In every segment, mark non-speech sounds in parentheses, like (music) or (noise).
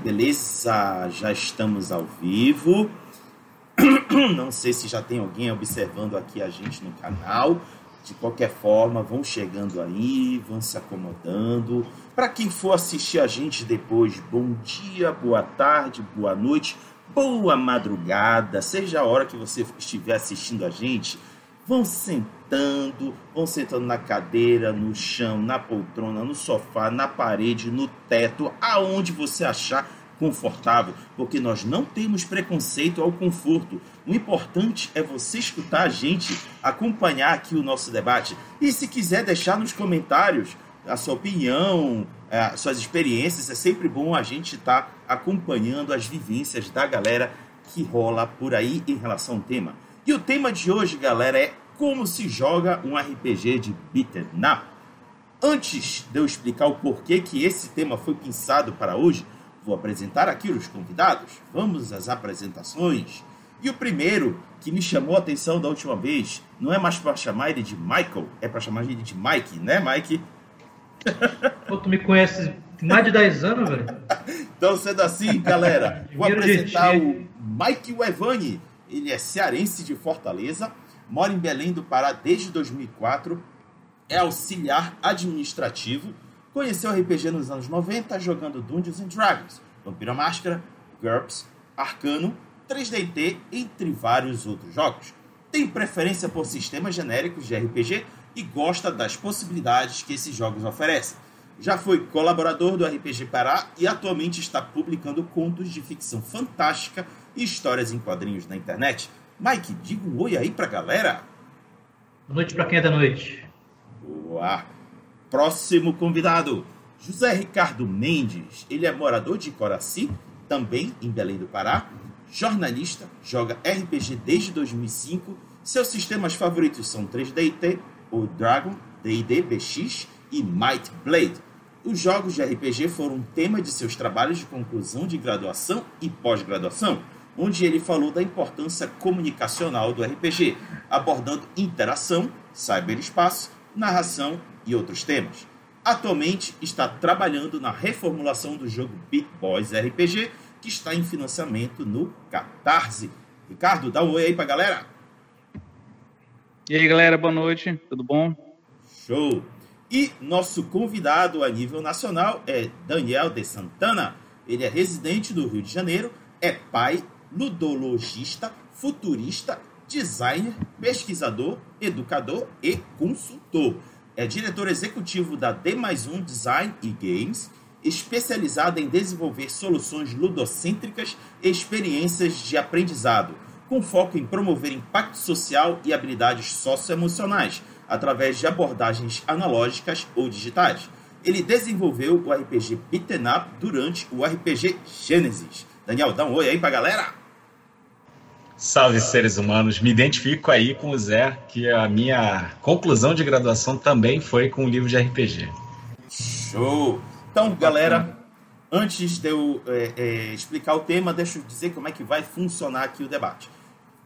beleza? Já estamos ao vivo. (clears throat) Não sei se já tem alguém observando aqui a gente no canal. De qualquer forma, vão chegando aí, vão se acomodando. Para quem for assistir a gente depois, bom dia, boa tarde, boa noite, boa madrugada, seja a hora que você estiver assistindo a gente, vão sentando, vão sentando na cadeira, no chão, na poltrona, no sofá, na parede, no teto, aonde você achar confortável, porque nós não temos preconceito ao conforto. O importante é você escutar a gente, acompanhar aqui o nosso debate. E se quiser deixar nos comentários a sua opinião, é, suas experiências, é sempre bom a gente estar tá acompanhando as vivências da galera que rola por aí em relação ao tema. E o tema de hoje, galera, é como se joga um RPG de beat'em up. Antes de eu explicar o porquê que esse tema foi pensado para hoje, Vou apresentar aqui os convidados. Vamos às apresentações. E o primeiro que me chamou a atenção da última vez não é mais para chamar ele de Michael, é para chamar ele de Mike, né, Mike? (laughs) Pô, tu me conhece mais de 10 anos, velho. (laughs) então, sendo assim, galera, (laughs) vou apresentar o Mike Evani. Ele é cearense de Fortaleza, mora em Belém do Pará desde 2004, é auxiliar administrativo Conheceu RPG nos anos 90 jogando Dungeons and Dragons, Vampira Máscara, GURPS, Arcano, 3DT, entre vários outros jogos. Tem preferência por sistemas genéricos de RPG e gosta das possibilidades que esses jogos oferecem. Já foi colaborador do RPG Pará e atualmente está publicando contos de ficção fantástica e histórias em quadrinhos na internet. Mike, diga um oi aí pra galera. Boa noite pra quem é da noite. Boa. Próximo convidado, José Ricardo Mendes. Ele é morador de Coraci, também em Belém do Pará. Jornalista, joga RPG desde 2005. Seus sistemas favoritos são 3DT, o Dragon, D&D BX e Might Blade. Os jogos de RPG foram tema de seus trabalhos de conclusão de graduação e pós-graduação, onde ele falou da importância comunicacional do RPG, abordando interação, cyberespaço, narração e outros temas. Atualmente está trabalhando na reformulação do jogo Beat Boys RPG, que está em financiamento no Catarse. Ricardo, dá um oi aí pra galera. E aí, galera, boa noite, tudo bom? Show! E nosso convidado a nível nacional é Daniel de Santana. Ele é residente do Rio de Janeiro, é pai, ludologista, futurista, designer, pesquisador, educador e consultor é diretor executivo da D mais um Design e Games, especializada em desenvolver soluções ludocêntricas e experiências de aprendizado, com foco em promover impacto social e habilidades socioemocionais, através de abordagens analógicas ou digitais. Ele desenvolveu o RPG Beaten Up durante o RPG Genesis. Daniel, dá um oi aí pra galera! Salve seres humanos, me identifico aí com o Zé, que a minha conclusão de graduação também foi com o livro de RPG. Show! Então, galera, antes de eu é, é, explicar o tema, deixa eu dizer como é que vai funcionar aqui o debate.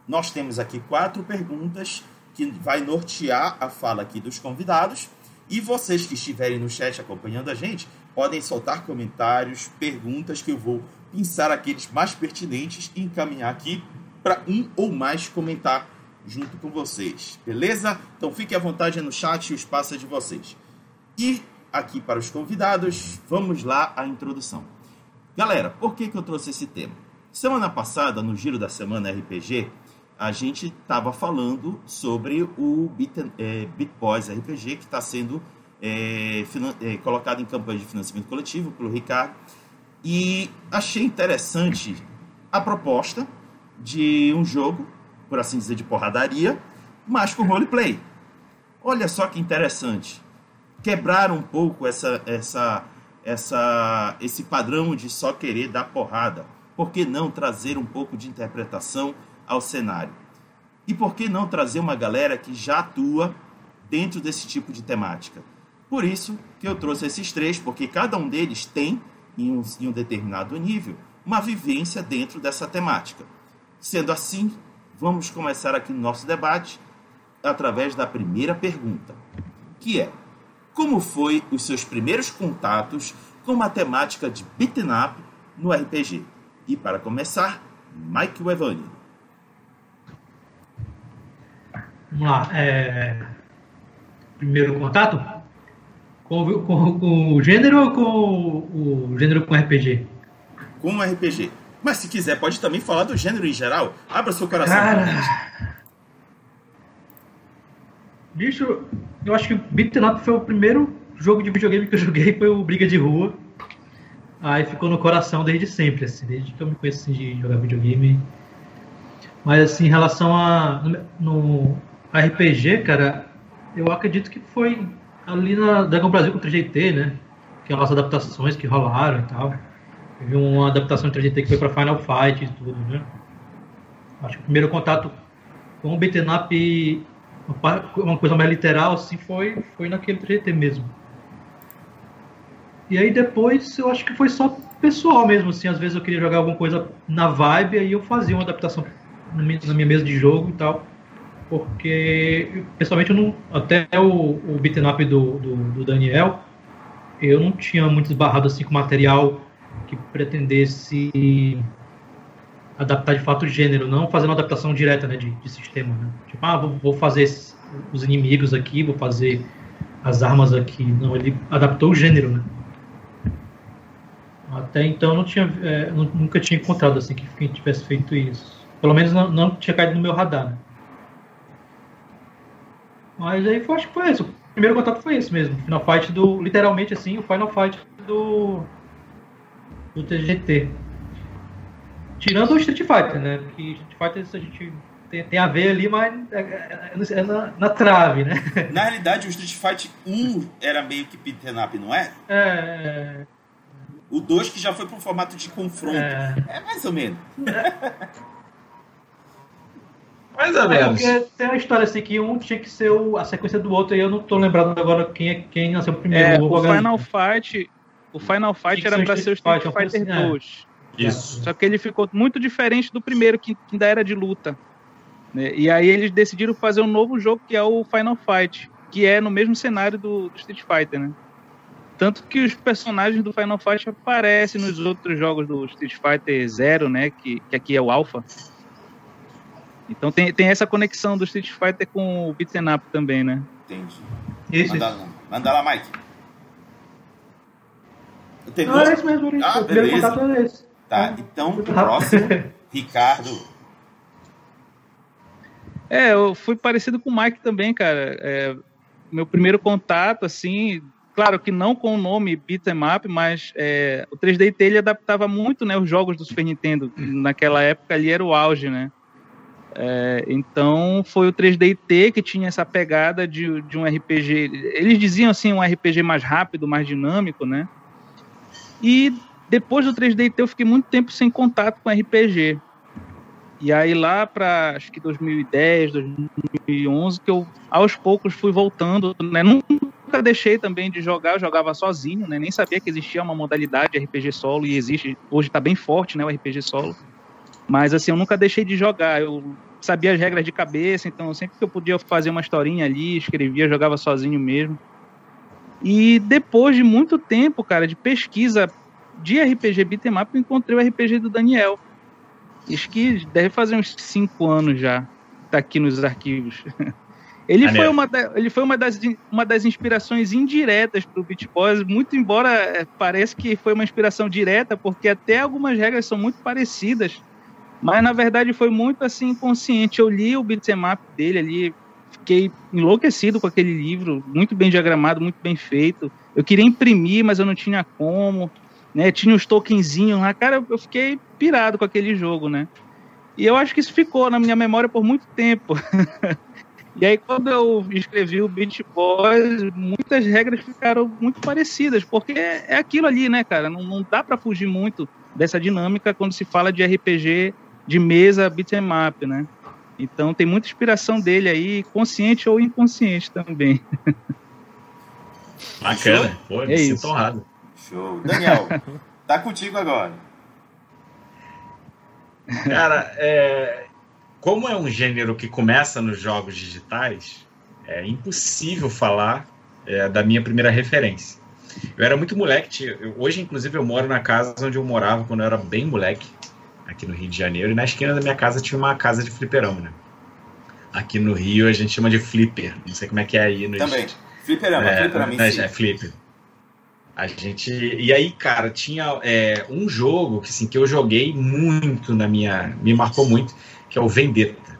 Nós temos aqui quatro perguntas que vai nortear a fala aqui dos convidados e vocês que estiverem no chat acompanhando a gente podem soltar comentários, perguntas que eu vou pensar aqueles mais pertinentes e encaminhar aqui para um ou mais comentar junto com vocês, beleza? Então fique à vontade no chat, o espaço é de vocês. E aqui para os convidados, vamos lá a introdução. Galera, por que, que eu trouxe esse tema? Semana passada, no Giro da Semana RPG, a gente estava falando sobre o Beat, é, Beat Boys RPG, que está sendo é, é, colocado em campanha de financiamento coletivo pelo Ricardo. E achei interessante a proposta, de um jogo, por assim dizer, de porradaria, mas com roleplay. Olha só que interessante. Quebrar um pouco essa, essa, essa, esse padrão de só querer dar porrada. Por que não trazer um pouco de interpretação ao cenário? E por que não trazer uma galera que já atua dentro desse tipo de temática? Por isso que eu trouxe esses três, porque cada um deles tem, em um, em um determinado nível, uma vivência dentro dessa temática. Sendo assim, vamos começar aqui no nosso debate através da primeira pergunta, que é: como foi os seus primeiros contatos com a temática de beaten up no RPG. E para começar, Mike Wevani. Vamos lá. É... Primeiro contato? Com, o- com- com o gênero ou com o, o gênero com RPG? Com um RPG. Mas se quiser, pode também falar do gênero em geral. Abra seu coração. Cara. Bicho, eu acho que o Beaten Up foi o primeiro jogo de videogame que eu joguei, foi o Briga de Rua. Aí ficou no coração desde sempre, assim, desde que eu me conheço assim, de jogar videogame. Mas assim, em relação a no RPG, cara, eu acredito que foi ali na Dragon Brasil com 3GT, né? Que é as adaptações que rolaram e tal. Teve uma adaptação de 3GT que foi pra Final Fight e tudo, né? Acho que o primeiro contato com o beat'em uma coisa mais literal, assim, foi, foi naquele 3GT mesmo. E aí depois eu acho que foi só pessoal mesmo, assim, às vezes eu queria jogar alguma coisa na vibe, aí eu fazia uma adaptação na minha mesa de jogo e tal. Porque, pessoalmente, eu não, até o, o beat'em up do, do, do Daniel, eu não tinha muito esbarrado assim com material que pretendesse adaptar de fato o gênero, não fazendo uma adaptação direta né, de, de sistema. Né? Tipo, ah, vou, vou fazer os inimigos aqui, vou fazer as armas aqui. Não, ele adaptou o gênero, né? Até então não tinha, é, nu- nunca tinha encontrado assim que quem tivesse feito isso. Pelo menos não, não tinha caído no meu radar. Né? Mas aí foi, acho que foi isso. O primeiro contato foi esse mesmo. Final Fight do. Literalmente assim, o Final Fight do. Do TGT. Tirando o Street Fighter, né? Que Street Fighter isso a gente tem, tem a ver ali, mas é, é- é na, na trave, né? Na realidade, o Street Fight 1 era meio que beat'em up, não é? É. O 2 que já foi para um formato de confronto. É. É mais ou menos. Mais ou É menos. porque tem uma história assim que um tinha que ser o- a sequência do outro e eu não tô lembrado agora quem, é, quem nasceu primeiro. É, o Final. Fight, o Final Fight que era pra ser o Street Fighter, Fighter uma coisa 2. Isso. Só que ele ficou muito diferente do primeiro, que, que ainda era de luta. né? E aí eles decidiram fazer um novo jogo que é o Final Fight, que é no mesmo cenário do, do Street Fighter, né? Tanto que os personagens do Final Fight aparecem nos outros jogos do Street Fighter Zero, né? Que, que aqui é o Alpha. Então tem, tem essa conexão do Street Fighter com o Beat'em Up também, né? Entendi. Isso, Manda. Manda lá, Mike. Tem Ah, é isso mesmo, isso. Ah, o primeiro beleza. contato era esse. Tá, então, Muito próximo. (laughs) Ricardo. É, eu fui parecido com o Mike também, cara. É, meu primeiro contato, assim, claro que não com o nome Beat'em Up, mas é, o 3DT ele adaptava muito, né, os jogos do Super Nintendo. Naquela época ali era o auge, né? É, então foi o 3DT que tinha essa pegada de, de um RPG. Eles diziam assim, um RPG mais rápido, mais dinâmico, né? E depois do 3DT eu fiquei muito tempo sem contato com RPG. E aí lá para acho que 2010, 2011 que eu aos poucos fui voltando, né? Nunca deixei também de jogar, eu jogava sozinho, né? Nem sabia que existia uma modalidade de RPG solo e existe, hoje tá bem forte, né, o RPG solo. Mas assim, eu nunca deixei de jogar. Eu sabia as regras de cabeça, então sempre que eu podia fazer uma historinha ali, escrevia, jogava sozinho mesmo. E depois de muito tempo, cara, de pesquisa de RPG beat'em up, eu encontrei o RPG do Daniel. Acho que deve fazer uns cinco anos já. Tá aqui nos arquivos. (laughs) Ele foi, uma, da- ele foi uma, das, uma das inspirações indiretas pro Beat Boys, muito embora eh, pareça que foi uma inspiração direta, porque até algumas regras são muito parecidas, mas na verdade foi muito assim inconsciente. Eu li o beat'em up dele ali, fiquei enlouquecido com aquele livro, muito bem diagramado, muito bem feito. Eu queria imprimir, mas eu não tinha como, né? Tinha os tokenzinhos lá, cara, eu fiquei pirado com aquele jogo, né? E eu acho que isso ficou na minha memória por muito tempo. (laughs) e aí, quando eu escrevi o Beat Boys, muitas regras ficaram muito parecidas, porque é aquilo ali, né, cara? Não, não dá para fugir muito dessa dinâmica quando se fala de RPG de mesa beat'em up, né? Então tem muita inspiração dele aí, consciente ou inconsciente também. (laughs) Bacana. Pô, me É sinto honrado. Show. Daniel, (laughs) tá contigo agora. Cara, é, como é um gênero que começa nos jogos digitais, é impossível falar é, da minha primeira referência. Eu era muito moleque. Eu, hoje, inclusive, eu moro na casa onde eu morava quando eu era bem moleque, aqui no Rio de Janeiro. E na esquina da minha casa tinha uma casa de fliperama, né? Aqui no Rio a gente chama de flipper. Não sei como é que é aí no Também. Fliperama, é, fliperama é, é, flipper. A gente. E aí, cara, tinha é, um jogo que, assim, que eu joguei muito na minha. Me marcou muito, que é o Vendetta.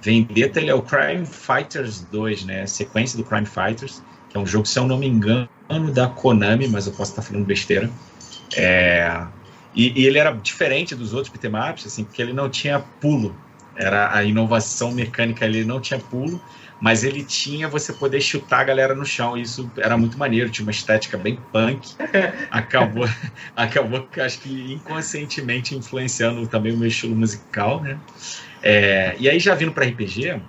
Vendetta ele é o Crime Fighters 2, né? sequência do Crime Fighters, que é um jogo, se eu não me engano, da Konami, mas eu posso estar falando besteira. É, e, e, ele era diferente dos outros beatemaps, assim, porque ele não tinha pulo. Era a inovação mecânica, ele não tinha pulo mas ele tinha você poder chutar a galera no chão. E isso era muito maneiro, tinha uma estética bem punk. (laughs) Acabou, acabou acho que inconscientemente influenciando também o meu estilo musical, né? É, e aí já vindo para RPG,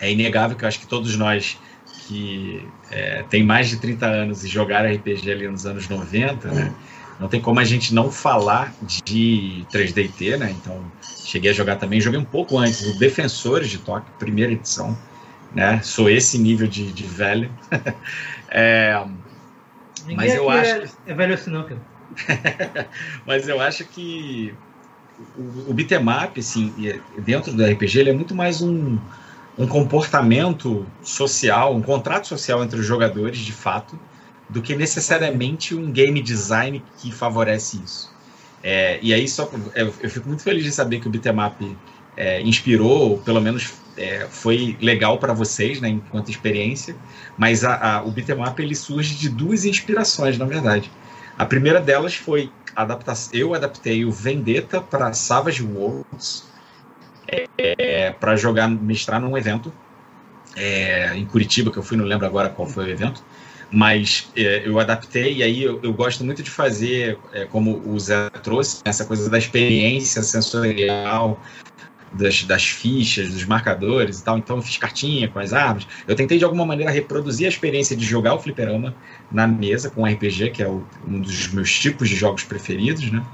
é inegável que eu acho que todos nós que é, tem mais de 30 anos e jogaram RPG ali nos anos 90, né? Não tem como a gente não falar de 3DT, né? Então, cheguei a jogar também, joguei um pouco antes, o Defensores de Tóquio, primeira edição né? Sou esse nível de, de velho. (laughs) é, mas eu acho. É, é velho assim, não, cara. (laughs) mas eu acho que o, o beatmap, assim, dentro do RPG, ele é muito mais um, um comportamento social, um contrato social entre os jogadores, de fato, do que necessariamente um game design que favorece isso. É, e aí só eu, eu, fico muito feliz de saber que o beatmap é, inspirou, ou pelo menos é, foi legal para vocês, né, enquanto experiência, mas a, a, o beatmap ele surge de duas inspirações, na verdade. A primeira delas foi adaptar, eu adaptei o Vendetta para Savage Worlds é, para jogar, mestrar num evento é, em Curitiba, que eu fui, não lembro agora qual foi o evento, mas é, eu adaptei e aí eu, eu, gosto muito de fazer, é, como o Zé trouxe, essa coisa da experiência sensorial, das, das fichas, dos marcadores e tal. Então fiz cartinha com as árvores. Eu tentei de alguma maneira reproduzir a experiência de jogar o fliperama na mesa com RPG, que é o, um dos meus tipos de jogos preferidos, né?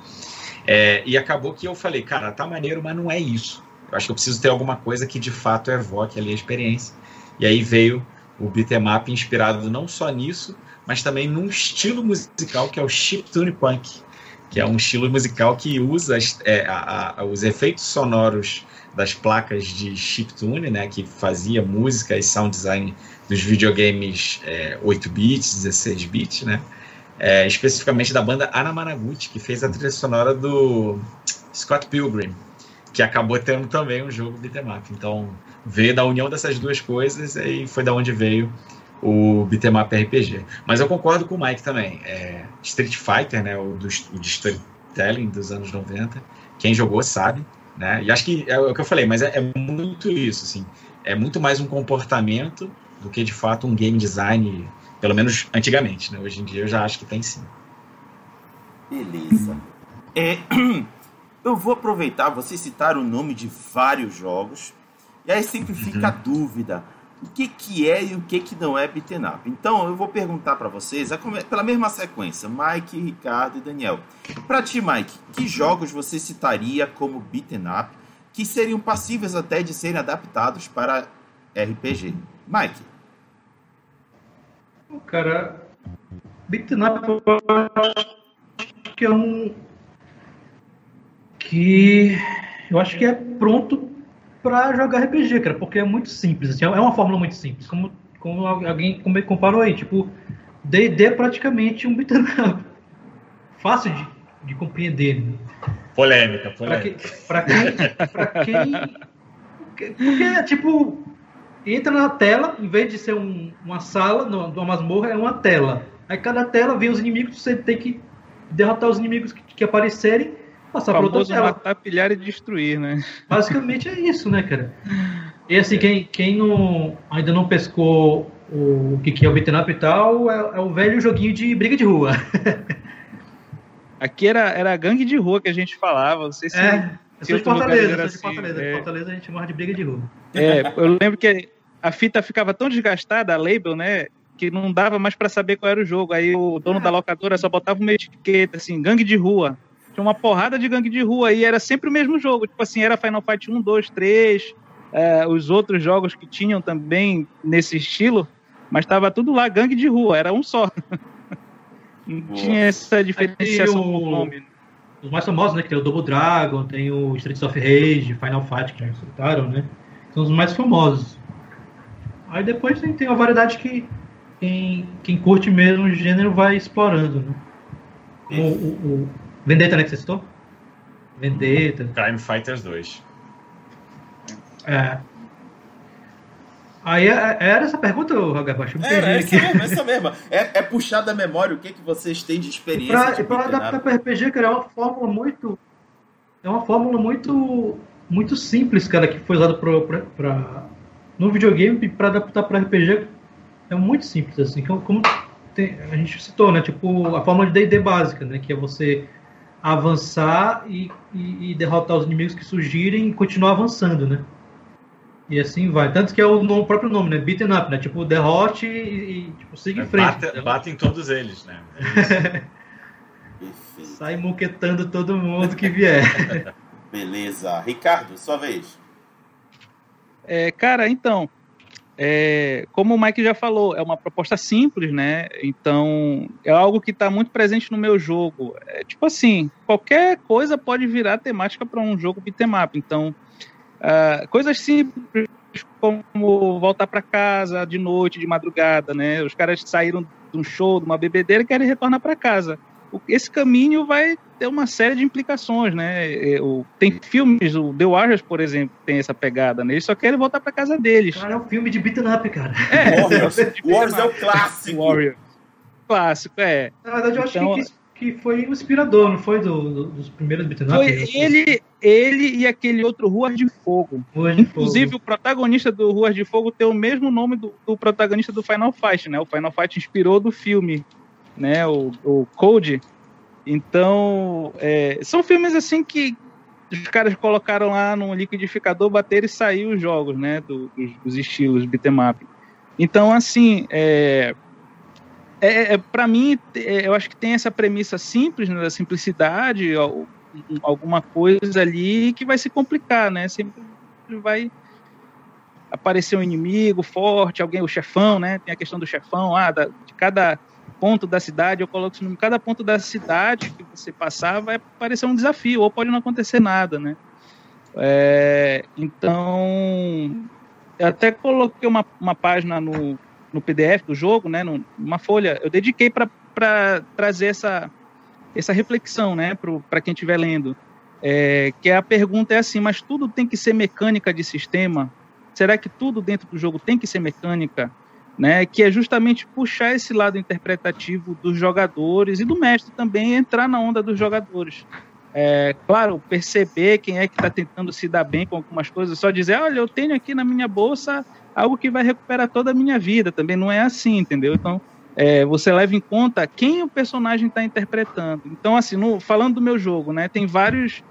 É, e acabou que eu falei, cara, tá maneiro, mas não é isso. Eu acho que eu preciso ter alguma coisa que de fato evoque ali a experiência. E aí veio o beatmap inspirado não só nisso, mas também num estilo musical que é o chiptune punk, que é um estilo musical que usa é, a, a, os efeitos sonoros das placas de chiptune, né, que fazia música e sound design dos videogames é, 8 bits, 16 bits, né, é, especificamente da banda Anamanaguchi, que fez a trilha sonora do Scott Pilgrim, que acabou tendo também um jogo beat'em Então, veio da união dessas duas coisas e foi da onde veio o beatmap RPG. Mas eu concordo com o Mike também. É, Street Fighter, né, o, do, o de storytelling dos anos 90, quem jogou sabe, né? E acho que é o que eu falei, mas é, é muito isso, assim. É muito mais um comportamento do que de fato um game design, pelo menos antigamente, né? Hoje em dia eu já acho que tem sim. Beleza. É, (clears throat) eu vou aproveitar, vocês citaram o nome de vários jogos, e aí sempre fica uhum. a dúvida o que, que é e o que, que não é beaten up. Então, eu vou perguntar para vocês, pela mesma sequência, Mike, Ricardo e Daniel. Para ti, Mike, que jogos você citaria como beaten up que seriam passíveis até de serem adaptados para RPG? Mike. Cara, beaten up eu acho que é um que eu acho que é pronto para jogar RPG, cara, porque é muito simples, assim, é uma fórmula muito simples, como, como alguém comparou aí, tipo, D&D é praticamente um beat'em up, (laughs) fácil de, de compreender. Né? Polêmica, polêmica. Para quem, pra quem, porque, tipo, entra na tela, em vez de ser um, uma sala, no, uma masmorra, é uma tela. Aí cada tela vem os inimigos, você tem que derrotar os inimigos que, que aparecerem passar por outra tela. matar, pilhar e destruir, né? Basicamente é isso, né, cara? E assim, quem, quem não, ainda não pescou o, o que, é o beat'em up e tal, é, é o velho joguinho de briga de rua. (laughs) Aqui era, era gangue de rua que a gente falava, não sei se... É, eu sou de Fortaleza, sou de Fortaleza. É... Fortaleza a gente chama de briga de rua. É, eu lembro que a fita ficava tão desgastada, a label, né, que não dava mais para saber qual era o jogo. Aí o dono é. da locadora só botava uma etiqueta assim, gangue de rua. Tinha uma porrada de gangue de rua e era sempre o mesmo jogo. Tipo assim, era Final Fight 1, 2, 3, é, os outros jogos que tinham também nesse estilo, mas tava tudo lá, gangue de rua, era um só. (laughs) Não tinha essa diferenciação o- com o nome. Os mais famosos, né? Que tem o Double Dragon, tem o Streets of Rage, Final Fight, que já citaram, né? São os mais famosos. Aí depois tem, tem uma variedade que quem, quem curte mesmo o gênero vai explorando, né? O, o Vendetta, né, que você citou? Vendetta, Crime Fighters 2. é. Aí é- era essa pergunta? Eu me Era essa aqui. mesmo, essa mesmo. É, é puxar da memória o que, que vocês têm de experiência. pra, de pra beat'em adaptar para RPG, cara, é uma fórmula muito. É uma fórmula muito. muito simples, cara, que foi usada pra, pra, pra- no videogame para adaptar para RPG. É muito simples, assim. Como, como tem- a gente citou, né? Tipo, a fórmula de DD básica, né? Que é você avançar e, e- e derrotar os inimigos que surgirem e continuar avançando, né? E assim vai. Tanto que é o, nome- o próprio nome, né? Beaten up, né? Tipo, derrote e, e, tipo, siga em frente. Bate, bate em todos eles, né? É. Sai moquetando todo mundo que vier. (laughs) Beleza. Ricardo, sua vez. É, cara, então, é, como o Mike já falou, é uma proposta simples, né? Então, é algo que está muito presente no meu jogo. É, tipo assim, qualquer coisa pode virar temática para um jogo beat'em up. Então, ah, coisas simples como voltar para casa de noite, de madrugada, né? Os caras saíram de um show, de uma bebedeira e querem retornar para casa. Esse caminho vai ter uma série de implicações, né? É, Tem filmes, o The Warriors, por exemplo, tem essa pegada, né? Eles só querem voltar para casa deles. Cara, é um filme de beaten up, cara. É, (laughs) Warriors, Warriors é o clássico. Warrior. Clássico, é. Na verdade, eu acho Então- que, que foi o inspirador, não foi do, do- dos primeiros beaten up? Foi ele, ele e aquele outro Ruas de Fogo. Hoje, Inclusive, o protagonista do Ruas de Fogo tem o mesmo nome do, do protagonista do Final Fight, né? O Final Fight inspirou do filme, né? O, o Code. Então, é, são filmes assim que os caras colocaram lá no liquidificador, bateram e saiu os jogos, né? do- dos, dos estilos beat'em up. Então, assim, é, é, é, para mim, é, eu acho que tem essa premissa simples, né, da simplicidade, al- alguma coisa ali que vai se complicar, né? Sempre vai aparecer um inimigo forte, alguém, o chefão, né? Tem a questão do chefão, ah, da- de cada ponto da cidade, eu coloco isso em cada ponto da cidade que você passar vai aparecer um desafio, ou pode não acontecer nada, né? É, então, eu até coloquei uma, uma página no, no PDF do jogo, né? Uma folha, eu dediquei para trazer essa, essa reflexão, né? Para quem estiver lendo. É, que a pergunta é assim, mas tudo tem que ser mecânica de sistema? Será que tudo dentro do jogo tem que ser mecânica? Né, que é justamente puxar esse lado interpretativo dos jogadores e do mestre também entrar na onda dos jogadores. É, claro, perceber quem é que está tentando se dar bem com algumas coisas, só dizer, olha, eu tenho aqui na minha bolsa algo que vai recuperar toda a minha vida, também não é assim, entendeu? Então, é, você leva em conta quem o personagem está interpretando. Então, assim, no- falando do meu jogo, né, tem vários,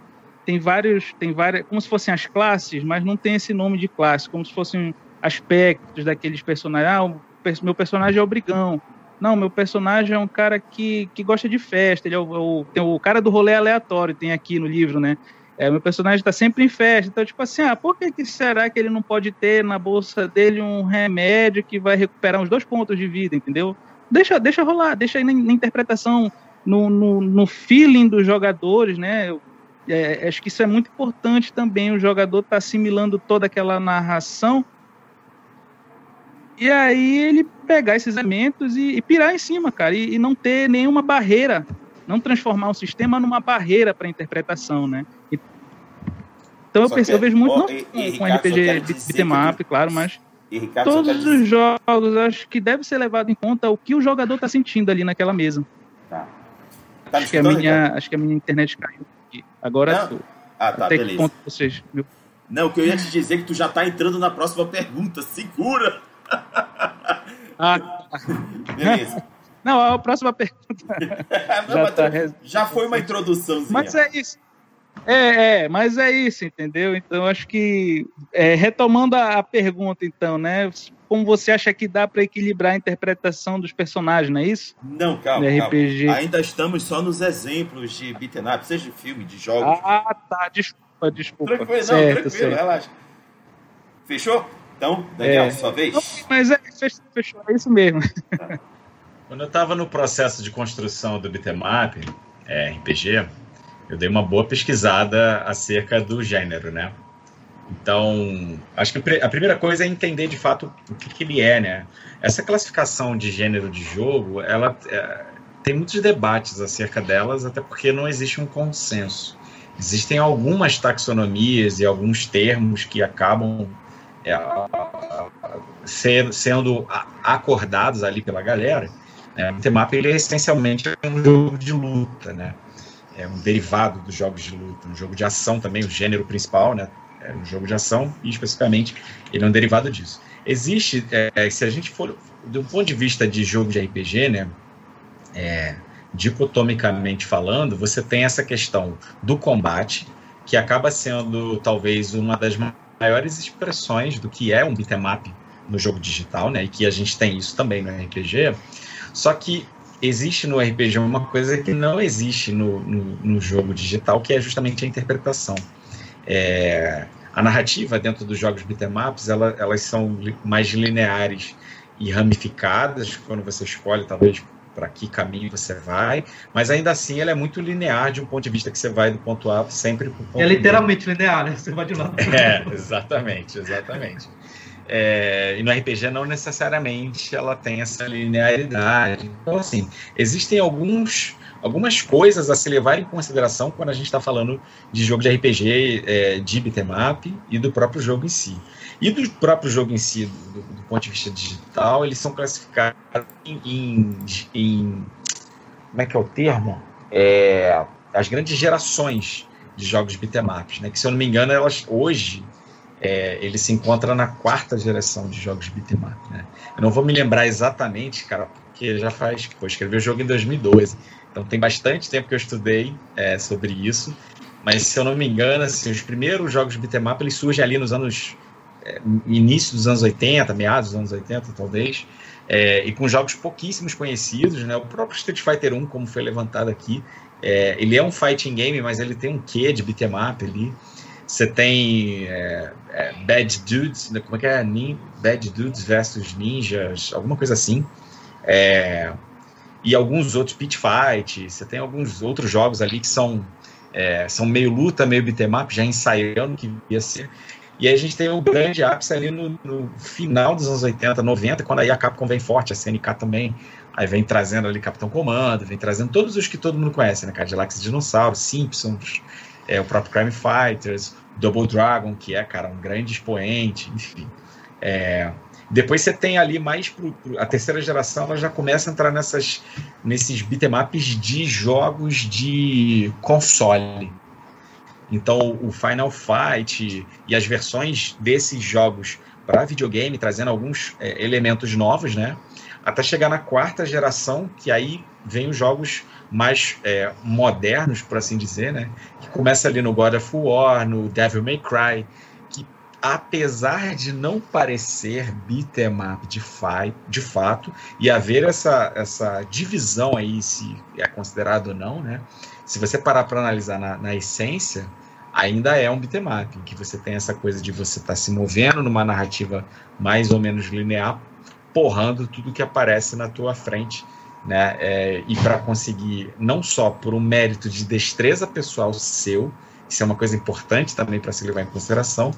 tem vários, tem várias, como se fossem as classes, mas não tem esse nome de classe, como se fossem aspectos daqueles personagens. Ah, o meu personagem é o brigão. Não, meu personagem é um cara que, que gosta de festa. Ele é o, o- tem o cara do rolê aleatório, tem aqui no livro, né? É, meu personagem está sempre em festa. Então, tipo assim, ah, por que, que será que ele não pode ter na bolsa dele um remédio que vai recuperar uns dois pontos de vida, entendeu? Deixa, deixa rolar, deixa aí na, na interpretação, no, no, no feeling dos jogadores, né? Eu- é, acho que isso é muito importante também. O jogador está assimilando toda aquela narração e aí ele pegar esses elementos e, e pirar em cima, cara, e, e não ter nenhuma barreira, não transformar o sistema numa barreira para interpretação, né? E- então eu, que- eu vejo muito não e- com, e, com Ricardo, RPG beat'em que- claro, mas Ricardo, todos os jogos acho que deve ser levado em conta o que o jogador está sentindo ali naquela mesa. Tá. Tá Acho que, a Ricardo? minha, acho que a minha internet caiu aqui. Agora Não? Ah, tá, Até que beleza. ponto vocês. Meu... Não, o que eu ia te dizer é que tu já tá entrando na próxima pergunta. Segura! Ah, Beleza. (laughs) não, a próxima pergunta. (laughs) Não, Já tá res- já foi uma introduçãozinha. Mas é isso. É, é, mas é isso, entendeu? Então, acho que, é, retomando a, a pergunta, então, né? Como você acha que dá para equilibrar a interpretação dos personagens, não é isso? Não, calma, No calma. RPG. Ainda estamos só nos exemplos de beat'em up, seja de filme, de jogos. Ah, tá, desculpa, desculpa. tranquilo, não, certo, tranquilo, certo. relaxa. Fechou? Então, Daniel, É. sua vez. Não, mas é, fechou, fechou, é isso mesmo. (laughs) Quando eu estava no processo de construção do Bitmap, é, RPG, eu dei uma boa pesquisada acerca do gênero, né? Então, acho que a primeira coisa é entender de fato o que, que ele é, né? Essa classificação de gênero de jogo, ela é, tem muitos debates acerca delas, até porque não existe um consenso. Existem algumas taxonomias e alguns termos que acabam é, ser, sendo acordados ali pela galera. Né? O Temap ele é essencialmente um jogo de luta, né? É um derivado dos jogos de luta, um jogo de ação também, o gênero principal, né? É um jogo de ação e especificamente ele é um derivado disso. Existe, é, se a gente for do ponto de vista de jogo de RPG, né? É, dicotomicamente falando, você tem essa questão do combate, que acaba sendo talvez uma das maiores expressões do que é um beatmap no jogo digital, né? E que a gente tem isso também no RPG. Só que existe no RPG uma coisa que não existe no, no, no jogo digital, que é justamente a interpretação. É, a narrativa dentro dos jogos beatemaps, ela, elas são mais lineares e ramificadas, quando você escolhe talvez para que caminho você vai, mas ainda assim ela é muito linear de um ponto de vista que você vai do ponto A sempre para o ponto É literalmente B. linear, né? Você vai de um lado É, exatamente, exatamente. É, e no RPG não necessariamente ela tem essa linearidade. Então, assim, existem alguns, algumas coisas a se levar em consideração quando a gente está falando de jogo de RPG, é, de beatmap e do próprio jogo em si. E do próprio jogo em si, do, do ponto de vista digital, eles são classificados em, em, em como é que é o termo? É, as grandes gerações de jogos beatemaps, né? Que se eu não me engano, elas hoje é, ele se encontra na quarta geração de jogos beat'em né? Eu não vou me lembrar exatamente, cara, porque já faz, pô, escrevi o jogo em 2012, então tem bastante tempo que eu estudei é, sobre isso, mas se eu não me engano, assim, os primeiros jogos beat'em eles surgem ali nos anos é, início dos anos 80, meados dos anos 80, talvez, é, e com jogos pouquíssimos conhecidos, né? O próprio Street Fighter 1, como foi levantado aqui, é, ele é um fighting game, mas ele tem um quê de beat'em ali. Você tem é, é, Bad Dudes, né, como é que é? Nin, Bad Dudes versus Ninjas, alguma coisa assim. É, e alguns outros Pit Fight. Você tem alguns outros jogos ali que são, é, são meio luta, meio beat'em up, já ensaiando que ia ser. E aí a gente tem o grande ápice ali no, no, final dos anos 80, 90, quando aí a Capcom vem forte, a CNK também. Aí vem trazendo ali Capitão Comando, vem trazendo todos os que todo mundo conhece, né? Cadillacs Dinossauros, Simpsons, é, o próprio Crime Fighters, Double Dragon, que é, cara, um grande expoente, enfim. É, depois você tem ali mais pro, pro, a terceira geração, ela já começa a entrar nessas, nesses beatemaps de jogos de console. Então, o Final Fight e as versões desses jogos para videogame, trazendo alguns é, elementos novos, né? Até chegar na quarta geração, que aí vem os jogos mais é, modernos, por assim dizer, né? Que começa ali no God of War, no Devil May Cry, apesar de não parecer beat'em de, de fato, e haver essa, essa divisão aí, se é considerado ou não, né? Se você parar para analisar na, na, essência, ainda é um beat'em em que você tem essa coisa de você estar tá se movendo numa narrativa mais ou menos linear, porrando tudo que aparece na tua frente né? É, e para conseguir, não só por um mérito de destreza pessoal seu, isso é uma coisa importante também para se levar em consideração,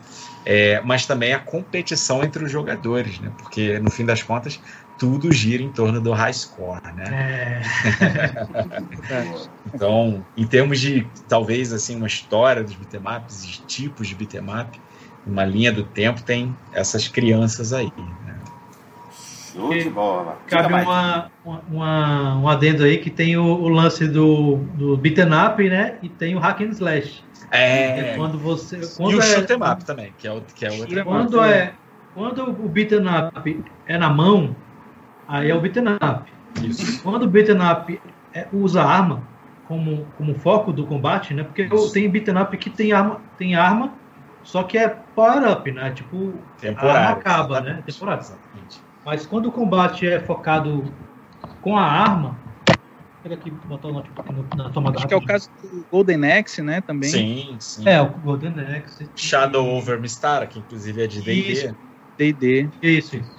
é, mas também a competição entre os jogadores, né? Porque no fim das contas tudo gira em torno do high score, né? É. (laughs) (laughs) então, em termos de talvez assim uma história dos bitmaps, de tipos de bitmap, uma linha do tempo tem essas crianças aí. Né? Show de bola. Cabe uma, uma, um adendo aí que tem o, o lance do, do beaten up, né? E tem o hack and slash. É. é quando você, quando e o é, shoot'em up também, que é, o, que é outro. Quando, é, quando o beaten up é na mão, aí é o beaten up. Isso. Quando o beaten up é, usa arma como, como foco do combate, né? Porque Isso. tem beaten up que tem arma, tem arma, só que é power up, né? Tipo, Temporário, a arma acaba, né? Temporário. Exatamente. Mas quando o combate é focado com a arma. Pega aqui, botar o notebook na tomada. Acho que é o caso do Golden Axe, né? Também. Sim, sim. É, o Golden Axe. Shadow over Mistara, que inclusive é de D&D. D&D. Isso, isso.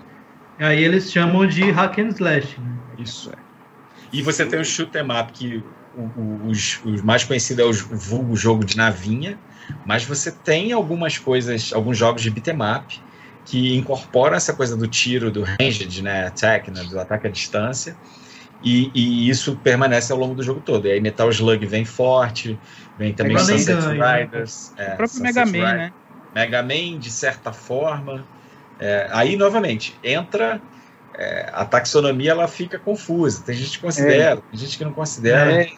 E aí eles chamam de hack and slash, né? Isso é. E você tem o shoot em up, que os, os mais conhecidos é o vulgo jogo de navinha, mas você tem algumas coisas, alguns jogos de beat'em up que incorporam essa coisa do tiro, do ranged, né, attack, né, do ataque à distância, e, e, isso permanece ao longo do jogo todo. E aí Metal Slug vem forte, vem também Mega Sunset ganha, Riders. Né? É, o próprio Sunset Mega Man, Riders, né? Mega Man, de certa forma. É, aí, novamente, entra é, a taxonomia, ela fica confusa. Tem gente que considera, é. tem gente que não considera. É.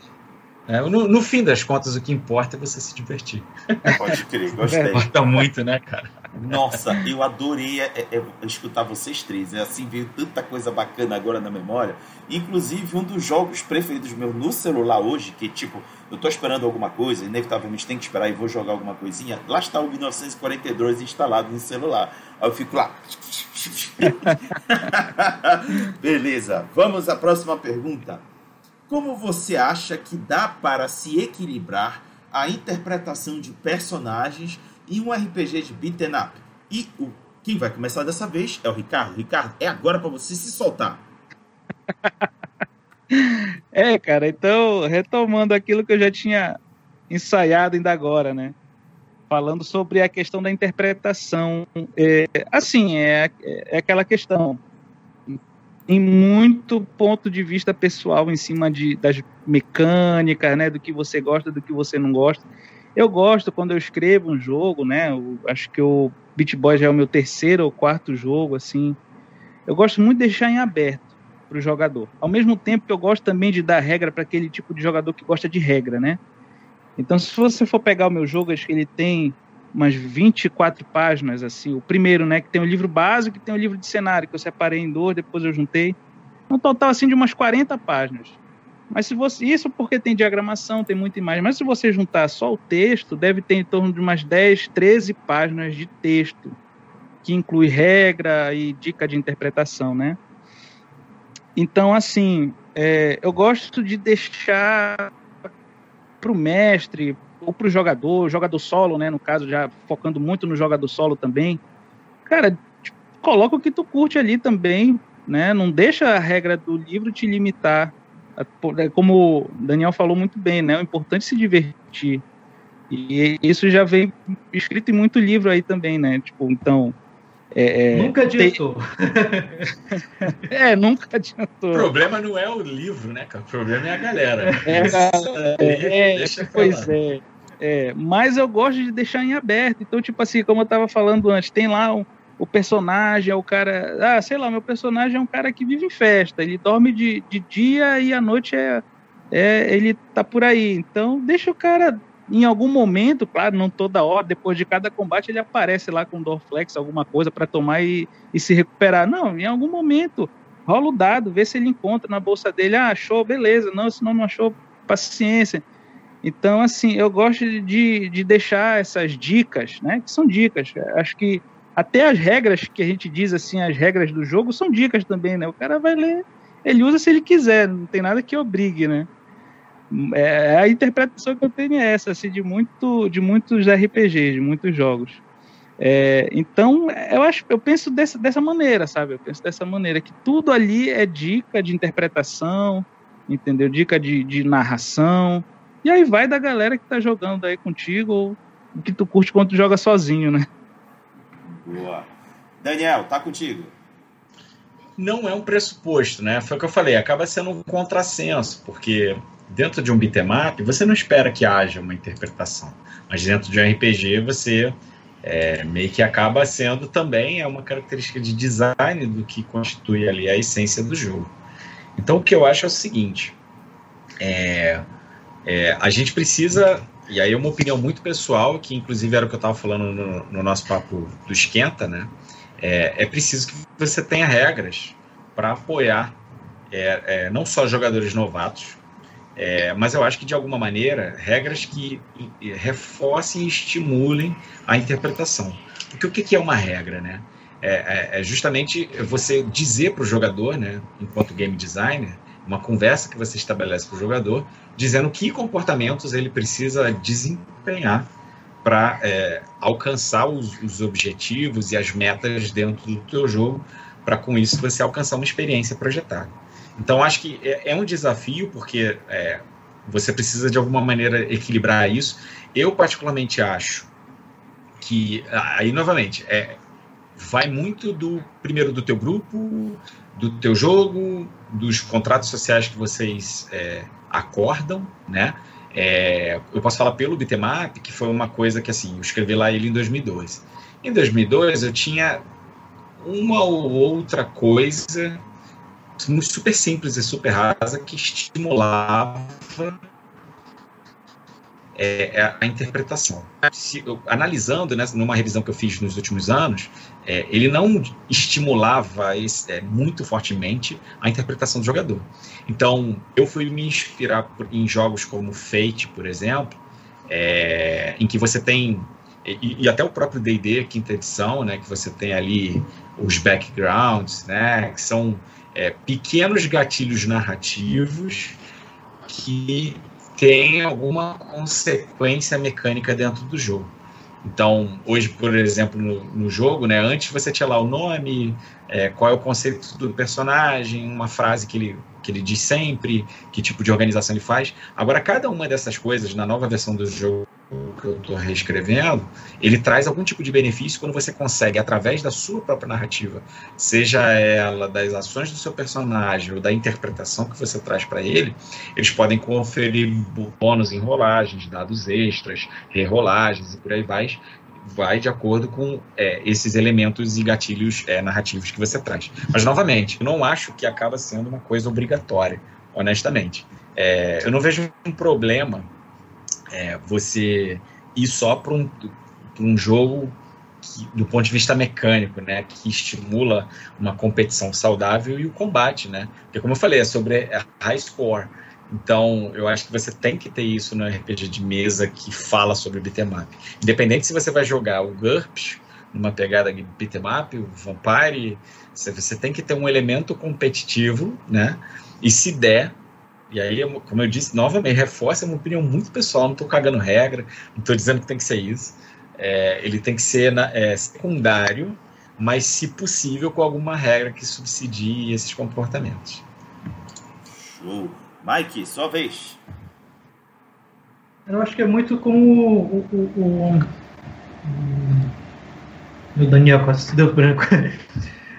É, no, no, fim das contas, o que importa é você se divertir. Pode crer, gostei. (laughs) Importa muito, né, cara? Nossa, eu adorei é, é, escutar vocês três. É assim, veio tanta coisa bacana agora na memória. Inclusive, um dos jogos preferidos meu no celular hoje, que tipo, eu tô esperando alguma coisa, inevitavelmente tem que esperar e vou jogar alguma coisinha. Lá está o 1942 instalado no celular. Aí eu fico lá. (laughs) Beleza, vamos à próxima pergunta. Como você acha que dá para se equilibrar a interpretação de personagens em um RPG de beat'em up? E o, quem vai começar dessa vez é o Ricardo. Ricardo, é agora para você se soltar. (laughs) é, cara, então, retomando aquilo que eu já tinha ensaiado ainda agora, né? Falando sobre a questão da interpretação. É, assim, é, é aquela questão tem muito ponto de vista pessoal em cima de, das mecânicas, né, do que você gosta, do que você não gosta. Eu gosto quando eu escrevo um jogo, né, eu, acho que o Beat Boy já é o meu terceiro ou quarto jogo, assim. Eu gosto muito de deixar em aberto para o jogador. Ao mesmo tempo que eu gosto também de dar regra para aquele tipo de jogador que gosta de regra, né? Então, se você for pegar o meu jogo, acho que ele tem umas 24 páginas, assim. O primeiro, né, que tem o livro básico e tem o livro de cenário, que eu separei em dois, depois eu juntei. Um total, assim, de umas 40 páginas. Mas se você. Isso porque tem diagramação, tem muita imagem. Mas se você juntar só o texto, deve ter em torno de umas 10, 13 páginas de texto, que inclui regra e dica de interpretação, né? Então, assim, é, eu gosto de deixar para o mestre, ou para o jogador, jogador solo, né? No caso, já focando muito no jogador solo também. Cara, coloca o que tu curte ali também, né? Não deixa a regra do livro te limitar. É, como o Daniel falou muito bem, né? O importante é se divertir. E isso já vem escrito em muito livro aí também, né? Tipo, então, é, é, nunca adiantou. (laughs) é, nunca adiantou. O problema não é o livro, né, cara? O problema é a galera. É, é, é pois é, é. Mas eu gosto de deixar em aberto. Então, tipo assim, como eu tava falando antes, tem lá um, o personagem, é o cara. Ah, sei lá, meu personagem é um cara que vive em festa. Ele dorme de, de dia e à noite é, é, ele tá por aí. Então, deixa o cara em algum momento, claro, não toda hora, depois de cada combate ele aparece lá com Dorflex, alguma coisa para tomar e, e, se recuperar. Não, em algum momento rola o dado, vê se ele encontra na bolsa dele, ah, achou, beleza, não, se não não achou, paciência. Então, assim, eu gosto de, de deixar essas dicas, né, que são dicas. Acho que até as regras que a gente diz, assim, as regras do jogo são dicas também, né? O cara vai ler, ele usa se ele quiser, não tem nada que obrigue, né? É, a interpretação que eu tenho é essa, assim, de, muito, de muitos RPGs, de muitos jogos. É, então, eu acho, eu penso dessa, dessa maneira, sabe? Eu penso dessa maneira, que tudo ali é dica de interpretação, entendeu? Dica de, de narração. E aí vai da galera que tá jogando aí contigo, ou que tu curte quando tu joga sozinho, né? Boa. Daniel, tá contigo. Não é um pressuposto, né? Foi o que eu falei, acaba sendo um contrassenso, porque dentro de um bitmap, você não espera que haja uma interpretação, mas dentro de um RPG você é, meio que acaba sendo também é uma característica de design do que constitui ali a essência do jogo. Então o que eu acho é o seguinte, é, é, a gente precisa, e aí uma opinião muito pessoal, que inclusive era o que eu estava falando no, no, nosso papo do esquenta, né? É, é preciso que você tenha regras para apoiar é, é, não só jogadores novatos, é, mas eu acho que, de alguma maneira, regras que reforcem e estimulem a interpretação. Porque o que é uma regra, né? É, é, é justamente você dizer para o jogador, né, enquanto game designer, uma conversa que você estabelece para o jogador, dizendo que comportamentos ele precisa desempenhar para é, alcançar os, os, objetivos e as metas dentro do teu jogo, para com isso você alcançar uma experiência projetada. Então, acho que é, é um desafio, porque é, você precisa, de alguma maneira, equilibrar isso. Eu, particularmente, acho que, aí, novamente, é, vai muito do, primeiro, do teu grupo, do teu jogo, dos contratos sociais que vocês é, acordam, né? É, eu posso falar pelo Bitmap, que foi uma coisa que, assim, eu escrevi lá ele em 2012. Em 2002, eu tinha uma ou outra coisa super simples e super rasa que estimulava é, é, a interpretação. Se, eu, analisando, né, numa revisão que eu fiz nos últimos anos, é, ele não estimulava esse, é, muito fortemente a interpretação do jogador. Então, eu fui me inspirar por, em jogos como Fate, por exemplo, é, em que você tem e, e, até o próprio D&D quinta edição, né, que você tem ali os backgrounds, né, que são é, pequenos gatilhos narrativos que têm alguma consequência mecânica dentro do jogo. Então, hoje, por exemplo, no, no jogo, né, antes você tinha lá o nome, é, qual é o conceito do personagem, uma frase que ele, que ele diz sempre, que tipo de organização ele faz. Agora, cada uma dessas coisas, na nova versão do jogo, que eu estou reescrevendo, ele traz algum tipo de benefício quando você consegue, através da sua própria narrativa, seja ela das ações do seu personagem ou da interpretação que você traz para ele, eles podem conferir bônus em rolagens, dados extras, rerolagens e por aí vai, vai de acordo com é, esses elementos e gatilhos é, narrativos que você traz. Mas, novamente, eu não acho que acaba sendo uma coisa obrigatória, honestamente. É, eu não vejo um problema é, você ir só para um, um jogo que, do ponto de vista mecânico, né, que estimula uma competição saudável e o combate, né? Porque como eu falei, é sobre high score. Então, eu acho que você tem que ter isso no RPG de mesa que fala sobre beat'em up. Independente se você vai jogar o GURPS, numa pegada de beat'em up, o Vampire, você tem que ter um elemento competitivo, né? E se der, e aí, como eu disse, novamente, reforça uma opinião muito pessoal, não estou cagando regra, não estou dizendo que tem que ser isso. É, ele tem que ser na, é, secundário, mas, se possível, com alguma regra que subsidie esses comportamentos. Show. Mike, sua vez. Eu acho que é muito como o, o, o, o Daniel quase se deu branco.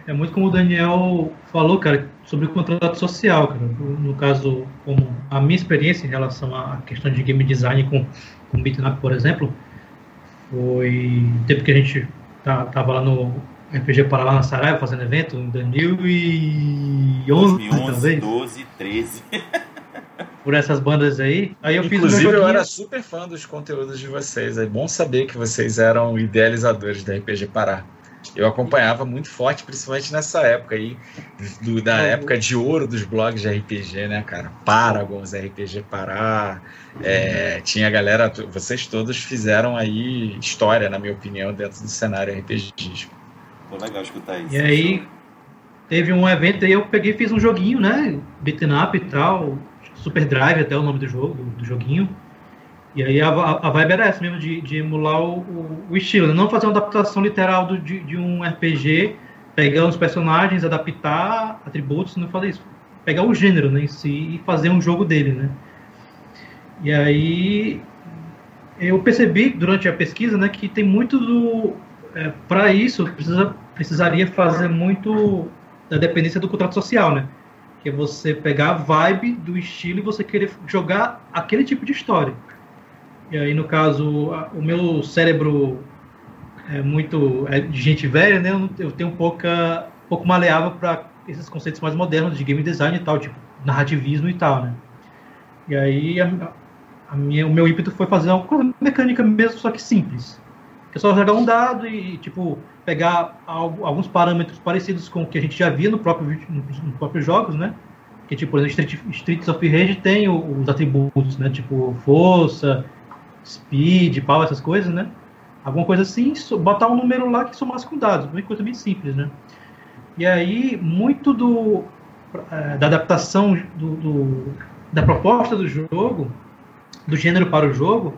É muito como o Daniel falou, cara, sobre o contrato social, cara. No caso, como a minha experiência em relação à questão de game design com, com Bitnap, por exemplo, foi o tempo que a gente tá, tava lá no RPG para lá na Saraiva fazendo evento em 2011, 2011 talvez. 12, 13. (laughs) por essas bandas aí. Aí eu Inclusive, fiz eu era super fã dos conteúdos de vocês. É bom saber que vocês eram idealizadores da RPG Pará eu acompanhava muito forte, principalmente nessa época aí, do, da época de ouro dos blogs de RPG, né, cara? Paragons, RPG Pará, é, tinha a galera, vocês todos fizeram aí história, na minha opinião, dentro do cenário RPG. Foi legal escutar isso. E aí, teve um evento aí, eu peguei e fiz um joguinho, né, beat'em up e tal, Super Drive até o nome do jogo, do joguinho. E aí a, a vibe era essa mesmo, de, de emular o, o, o, estilo, né? não fazer uma adaptação literal do, de, de, um RPG, pegar os personagens, adaptar atributos, não fazer isso. Pegar o gênero né, em si e fazer um jogo dele, né? E aí eu percebi durante a pesquisa né, que tem muito do. É, Para isso, precisa, precisaria fazer muito da dependência do contrato social, né? Que é você pegar a vibe do estilo e você querer jogar aquele tipo de história. E aí, no caso, o meu cérebro é muito é de gente velha, né? Eu tenho pouca, pouco maleável para esses conceitos mais modernos de game design e tal, tipo narrativismo e tal, né? E aí, a, a minha, o meu ímpeto foi fazer uma coisa mecânica mesmo, só que simples. Que é só jogar um dado e, tipo, pegar alguns parâmetros parecidos com o que a gente já via no próprio, no, no próprio jogos, né? Que, tipo, por exemplo, Street, Streets of Rage tem os atributos, né? Tipo, força, speed, pau, essas coisas, né? Alguma coisa assim, botar um número lá que somasse com dados, uma coisa bem simples, né? E aí, muito do, é, da adaptação do, do, da proposta do jogo, do gênero para o jogo,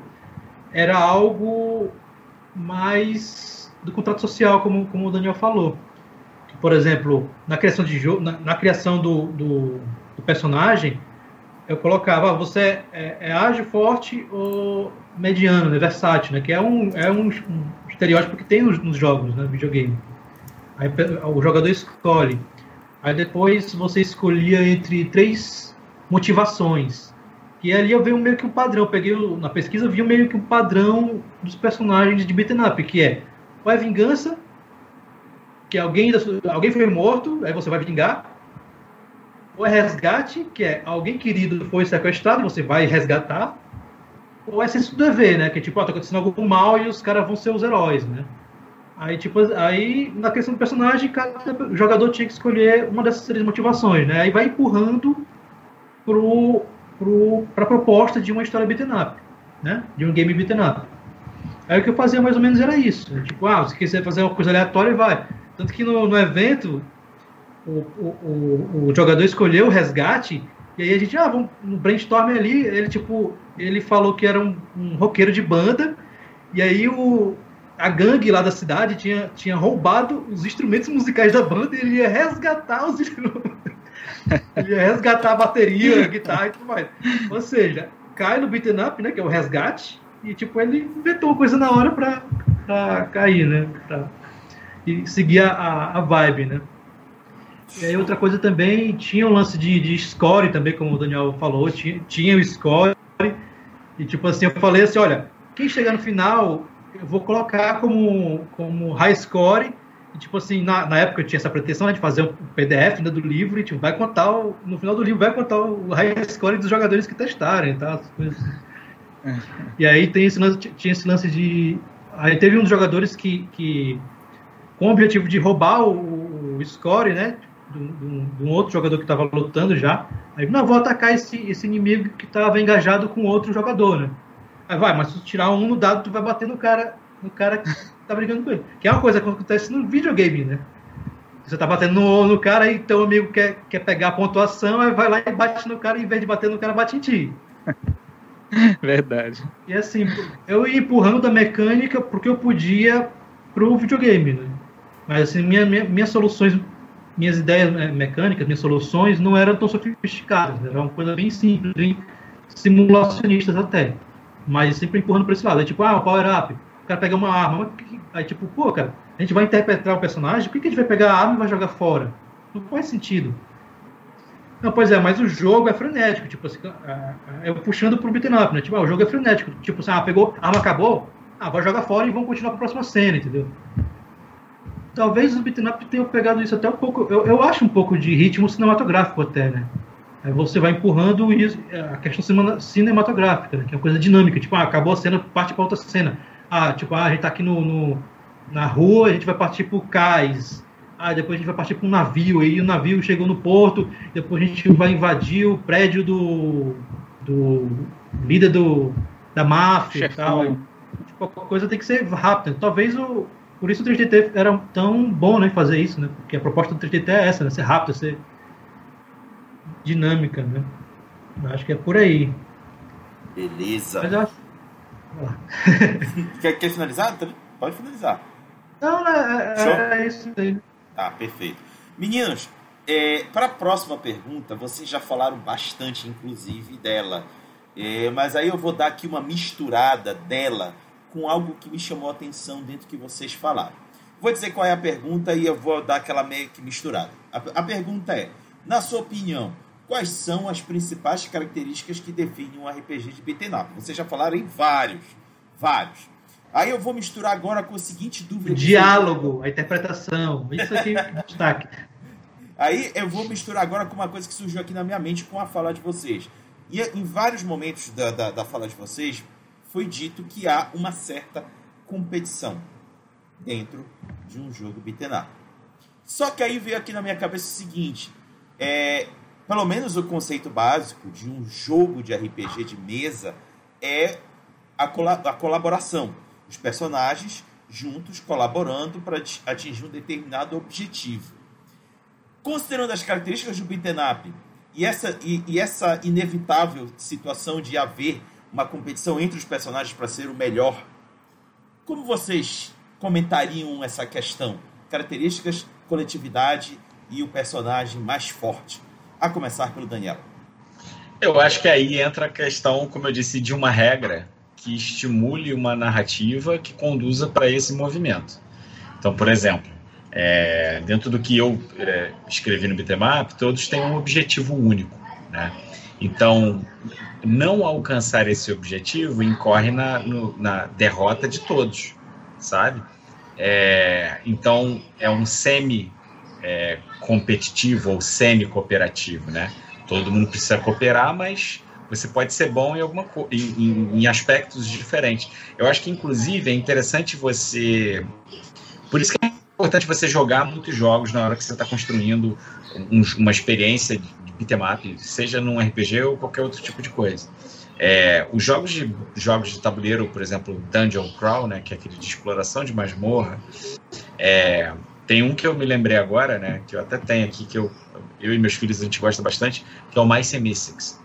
era algo mais do contrato social, como, como o Daniel falou. Por exemplo, na criação de jogo, na, na criação do, do, do personagem, eu colocava, ah, você é, é, ágil, forte ou mediano, né, versátil, né? Que é um, é um, um estereótipo que tem nos, nos jogos, né, videogame. Aí o jogador escolhe. Aí depois você escolhia entre três motivações. E ali eu vi meio que um padrão. Eu peguei na pesquisa, vi meio que um padrão dos personagens de beat'em up, que é ou é vingança, que alguém, alguém foi morto, aí você vai vingar. Ou é resgate, que é alguém querido foi sequestrado, você vai resgatar. Ou é senso do dever, né? Que tipo, ó, tá acontecendo algo mal e os caras vão ser os heróis, né? Aí, tipo, aí, na questão do personagem, cada jogador tinha que escolher uma dessas três motivações, né? Aí vai empurrando pro, pro, pra proposta de uma história beaten up, né? De um game beaten up. Aí o que eu fazia mais ou menos era isso. Tipo, ah, se quiser fazer uma coisa aleatória, vai. Tanto que no, no evento, o, o, o, o, jogador escolheu o resgate, e aí a gente, ah, vamos no brainstorm ali, ele tipo, ele falou que era um, um roqueiro de banda, e aí o, a gangue lá da cidade tinha, tinha roubado os instrumentos musicais da banda e ele ia resgatar os (laughs) ele ia resgatar a bateria, a guitarra e tudo mais. Ou seja, cai no beaten up, né, que é o resgate, e tipo, ele inventou coisa na hora pra, pra cair, né? Pra, e seguir a, a vibe, né? E aí outra coisa também, tinha um lance de, de score também, como o Daniel falou, tinha, tinha o score, e tipo assim, eu falei assim, olha, quem chegar no final, eu vou colocar como, como high score, e, tipo assim, na, na época eu tinha essa pretensão né, de fazer um PDF né, do livro, e tipo, vai contar, o, no final do livro vai contar o high score dos jogadores que testarem, tá? As coisas. (laughs) E aí tem esse lance, tinha esse lance de. Aí teve um dos jogadores que, que com o objetivo de roubar o, o score, né? De um outro jogador que estava lutando já. Aí, não, vou atacar esse, esse inimigo que estava engajado com outro jogador, né? Aí vai, mas se tu tirar um no dado, tu vai bater no cara, no cara que (laughs) tá brigando com ele. Que é uma coisa que acontece no videogame, né? Você tá batendo no, no cara e teu amigo quer, quer pegar a pontuação, aí vai lá e bate no cara, e em vez de bater no cara, bate em ti. (laughs) Verdade. E assim, eu ia empurrando da mecânica porque eu podia pro videogame, né? Mas assim, minha, minha, minhas soluções, minhas ideias né, mecânicas, minhas soluções não eram tão sofisticadas, era uma coisa bem simples, bem simulacionistas até. Mas sempre empurrando para esse lado. É tipo, ah, o power up, o cara pega uma arma, aí tipo, pô, cara, a gente vai interpretar o personagem, por que a gente vai pegar a arma e vai jogar fora? Não faz sentido. Não, pois é, mas o jogo é frenético, tipo assim, eu puxando pro beat'em up, né? Tipo, ah, o jogo é frenético, tipo assim, ah, pegou, a arma acabou, ah, vai jogar fora e vamos continuar pra próxima cena, entendeu? Talvez os beat'em up tenham pegado isso até um pouco, eu, eu acho um pouco de ritmo cinematográfico até, né? Aí você vai empurrando isso, a questão cinematográfica, né? que é uma coisa dinâmica, tipo, ah, acabou a cena, parte para outra cena. Ah, tipo, ah, a gente tá aqui no, no, na rua, a gente vai partir pro cais, ah, depois a gente vai partir para um navio, aí o navio chegou no porto, depois a gente vai invadir o prédio do, do líder do, da máfia e tal. Tipo, a coisa tem que ser rápida. Talvez o. Por isso o 3DT era tão bom né, fazer isso, né? Porque a proposta do 3DT é essa, né? Ser rápido, ser dinâmica, né? Acho que é por aí. Beleza. Mas eu acho... (laughs) quer, quer finalizar? Pode finalizar. Não, é, é, é isso aí. Tá, perfeito. Meninos, é, para a próxima pergunta, vocês já falaram bastante, inclusive, dela. É, mas aí eu vou dar aqui uma misturada dela com algo que me chamou a atenção dentro que vocês falaram. Vou dizer qual é a pergunta e eu vou dar aquela meio que misturada. A, a pergunta é: na sua opinião, quais são as principais características que definem um RPG de beat'em up? Vocês já falaram em vários, vários. Aí eu vou misturar agora com a seguinte dúvida. O diálogo, a interpretação, isso aqui é (laughs) destaque. Aí eu vou misturar agora com uma coisa que surgiu aqui na minha mente com a fala de vocês. E em vários momentos da, da, da fala de vocês, foi dito que há uma certa competição dentro de um jogo up. Só que aí veio aqui na minha cabeça o seguinte, é, pelo menos o conceito básico de um jogo de RPG de mesa é a, a colaboração os personagens juntos colaborando para atingir um determinado objetivo. Considerando as características do beat'em up e essa, e, e essa inevitável situação de haver uma competição entre os personagens para ser o melhor, como vocês comentariam essa questão? Características, coletividade e o personagem mais forte. A começar pelo Daniel. Eu acho que aí entra a questão, como eu disse, de uma regra que estimule uma narrativa que conduza para esse movimento. Então, por exemplo, é, dentro do que eu é, escrevi no Bitmap, todos têm um objetivo único. Né? Então, não alcançar esse objetivo incorre na, no, na derrota de todos, sabe? É, então, é um semi-competitivo é, ou semi-cooperativo, né? Todo mundo precisa cooperar, mas você pode ser bom em, alguma em, em, aspectos diferentes. Eu acho que, inclusive, é interessante você... Por isso que é importante você jogar muitos jogos na hora que você está construindo um, uma experiência de beatmap, seja num RPG ou qualquer outro tipo de coisa. É, os jogos de, jogos de tabuleiro, por exemplo, Dungeon Crawl, né, que é aquele de exploração de masmorra, é, tem um que eu me lembrei agora, né, que eu até tenho aqui, que eu, eu e meus filhos a gente gosta bastante, que é o Mice and Mystics.